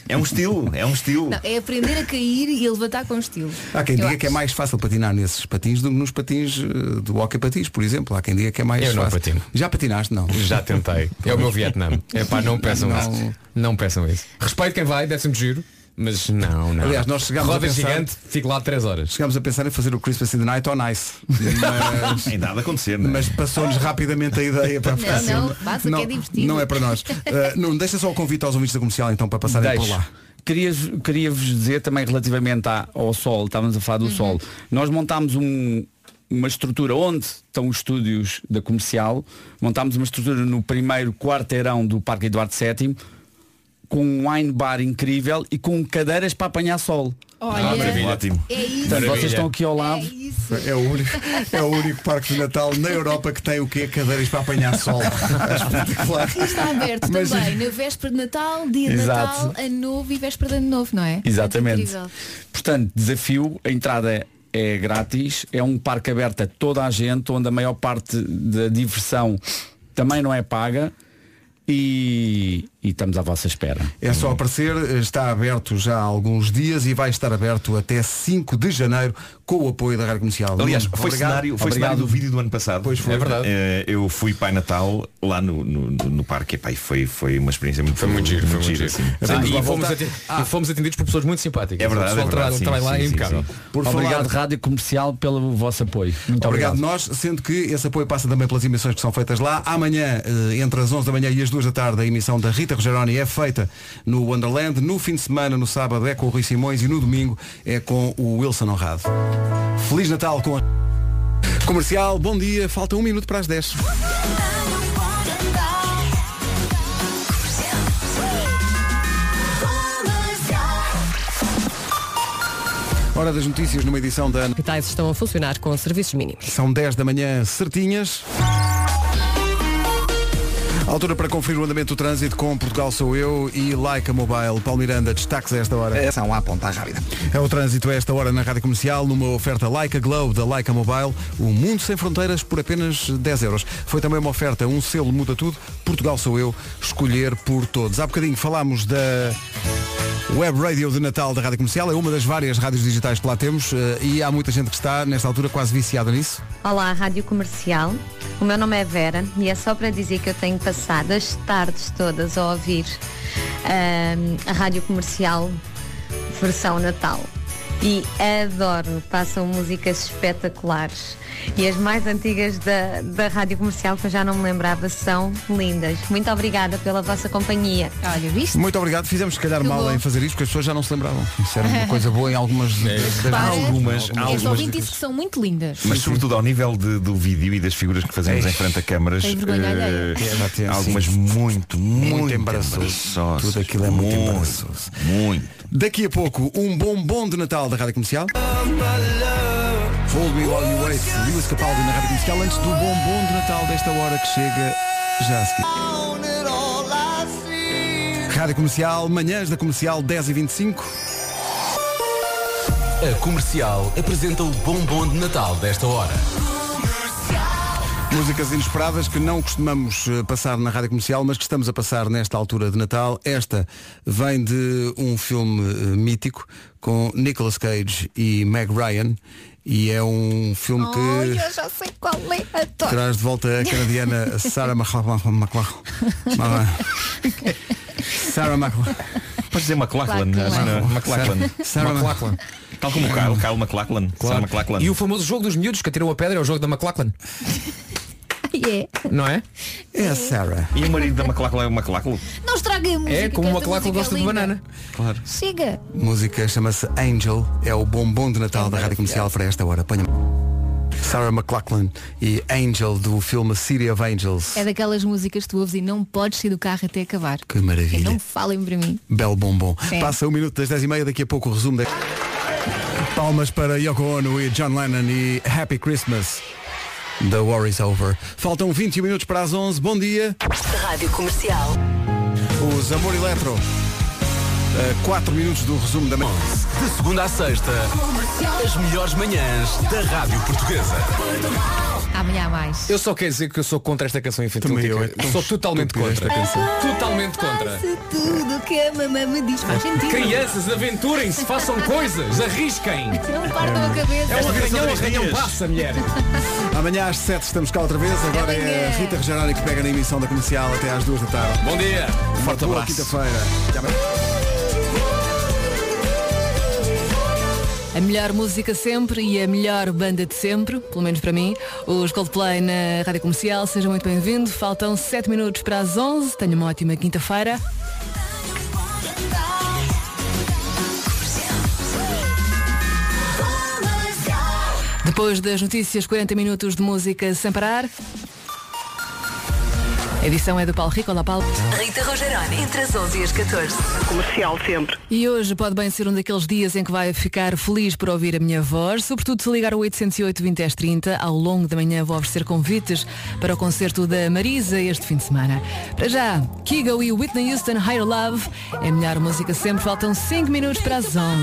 e é um estilo, é um estilo. Não, é aprender a cair e a levantar com estilo. Há quem Eu diga que é acho. mais fácil patinar nesses patins do que nos patins eh, do hockey patins, por exemplo. Há quem diga que é mais Eu não fácil. patino. Já patinaste? Não. Já tentei. É o meu Vietnã. É pá, não peçam Não. isso. Não peçam isso. Respeito quem vai, deve-me giro. Mas não, não. Aliás, nós chegámos a Roda pensar- gigante, fico lá 3 horas. Chegámos a pensar em fazer o Christmas in the Night on Ice. Mas, Ainda há de acontecer, não é? mas passou-nos rapidamente a ideia para ficar assim. Não, não, que não, é divertido. não é para nós. Uh, não, deixa só o convite aos ouvintes da comercial então para passarem por Deixo. Queria- Queria-vos dizer também relativamente à- ao sol, estávamos a falar Uhum. do sol. Nós montámos um- uma estrutura onde estão os estúdios da comercial, montámos uma estrutura no primeiro quarteirão do Parque Eduardo VII, com um wine bar incrível e com cadeiras para apanhar sol. Olha, Ótimo. é isso. Portanto, vocês estão aqui ao É isso. É o único, é o único parque de Natal na Europa que tem o quê? Cadeiras para apanhar sol. É. E está aberto Mas- também na véspera de Natal, dia de Exato. Natal, ano novo e véspera de ano novo, não é? Exatamente. Incrível. Portanto, desafio, a entrada é grátis, é um parque aberto a toda a gente, onde a maior parte da diversão também não é paga e, e estamos à vossa espera. É só aparecer, está aberto já há alguns dias e vai estar aberto até 5 de janeiro com o apoio da Rádio Comercial. Aliás, foi, obrigado. cenário, foi Obrigado. cenário do vídeo do ano passado. Pois foi. É verdade. Eh, eu fui Pai Natal lá no, no, no- parque epá, e foi, foi uma experiência muito Foi muito giro, foi muito giro. assim. Sim, lá e, fomos Ah. e fomos atendidos por pessoas muito simpáticas. É verdade, O pessoal é verdade, trabalha lá sim, é sim, impecável. sim, Por obrigado falar- Rádio Comercial pelo vosso apoio. Muito Obrigado obrigado. nós, sendo que esse apoio passa também pelas emissões que são feitas lá. Amanhã, eh, entre as 11 da manhã e as 2 da tarde, a emissão da Rita Rogeroni é feita no Wonderland. No fim de semana, no sábado, é com o Rui Simões e no domingo é com o Wilson Honrado. Feliz Natal com a... Comercial, bom dia. Falta um minuto para as 10. Hora das notícias numa edição da... Hospitais estão a funcionar com serviços mínimos. São 10 da manhã certinhas. Altura para conferir o andamento do trânsito com Portugal Sou Eu e Leica Mobile. Paulo Miranda, destaques a esta hora. São à ponta rápida. É o trânsito a esta hora na Rádio Comercial, numa oferta Leica Globe da Leica Mobile, o mundo sem fronteiras por apenas 10 euros. Foi também uma oferta, um selo muda tudo, Portugal Sou Eu, escolher por todos. Há bocadinho falámos da Web Radio de Natal da Rádio Comercial, é uma das várias rádios digitais que lá temos eh, e há muita gente que está, nesta altura, quase viciada nisso. Olá, Rádio Comercial. O meu nome é Vera e é só para dizer que eu tenho passado as tardes todas a ouvir ahm, a Rádio Comercial versão Natal. E adoro, passam músicas espetaculares. E as mais antigas da, da Rádio Comercial, que eu já não me lembrava, são lindas. Muito obrigada pela vossa companhia. Olha, viste? Muito obrigado. Fizemos se calhar Que mal bom. em fazer isto porque as pessoas já não se lembravam. Isso era uma coisa boa em algumas das Para. algumas- algumas- ouvinte disse que são muito lindas. Mas sobretudo ao nível de- do vídeo e das figuras que fazemos em frente a câmaras, alheia. É, algumas muito, muito, Muito embaraçosas. Tudo aquilo é muito embaraçoso. Muito. Daqui a pouco, um bombom de Natal da Rádio Comercial. Hold Me While You Wait, Lewis Capaldi na Rádio Comercial, antes do bombom de Natal desta hora que chega já a seguir. Rádio Comercial, manhãs da Comercial 10 e 25 A Comercial apresenta o bombom de Natal desta hora. Músicas inesperadas que não costumamos eh, passar na rádio comercial, mas que estamos a passar nesta altura de Natal. Esta vem de um filme eh, mítico com Nicolas Cage e Meg Ryan e é um filme Oh, que eu já sei qual é. Adoro. traz de volta a canadiana Sarah McLachlan. McLachlan. Sarah McLachlan. Podes dizer McLachlan, não. McLachlan. Sarah McLachlan. Tal como o Kyle, Kyle McLachlan. Sarah McLachlan. E o famoso jogo dos miúdos que atiram a pedra é o jogo da McLachlan. É. Não é? É a Sarah. E o marido da McLachlan é o McLachlan? Não estraguem a música. É como esta McLachlan música é gosta de banana. Claro. Siga. música chama-se Angel, é o bombom de Natal da rádio comercial para esta hora. Ponha Sarah McLachlan e Angel do filme City of Angels. É daquelas músicas que tu ouves e não podes sair do carro até acabar. Que maravilha. Não falem para mim. Belo bombom. É. Passa um minuto das 10 e meia, daqui a pouco o resumo da... Palmas para Yoko Ono e John Lennon e Happy Christmas. The War is Over. Faltam 21 minutos para as 11. Bom dia. Rádio Comercial. Os Amor Eletro. 4 minutos do resumo da manhã. De segunda a sexta, as melhores manhãs da Rádio Portuguesa. Amanhã há mais. Eu só quero dizer que eu sou contra esta canção infantil. Também eu, é sou totalmente contra. esta canção. Totalmente contra. Faça tudo que a mamãe me diz. Faz sentido. Crianças, aventurem-se, façam coisas, arrisquem. Não partam a cabeça. É um arranhão, arranhão passa, mulher. Amanhã às 7 estamos cá outra vez. Agora é a Rita Rogeroni que pega na emissão da comercial até às 2 da tarde. Bom dia. Forte Boa abraço. quinta-feira. A melhor música sempre e a melhor banda de sempre, pelo menos para mim, os Coldplay na Rádio Comercial. Seja muito bem-vindo. Faltam 7 minutos para as 11. Tenha uma ótima quinta-feira. Depois das notícias, 40 minutos de música sem parar. A edição é do Paulo Rico. Olá, Paulo. Rita Rogeroni, entre as 11 e as 14. Comercial sempre. E hoje pode bem ser um daqueles dias em que vai ficar feliz por ouvir a minha voz, sobretudo se ligar o 808 20 10 30. Ao longo da manhã vou oferecer convites para o concerto da Marisa este fim de semana. Para já, Kigo e Whitney Houston Higher Love é a melhor música sempre. Faltam 5 minutos para as 11.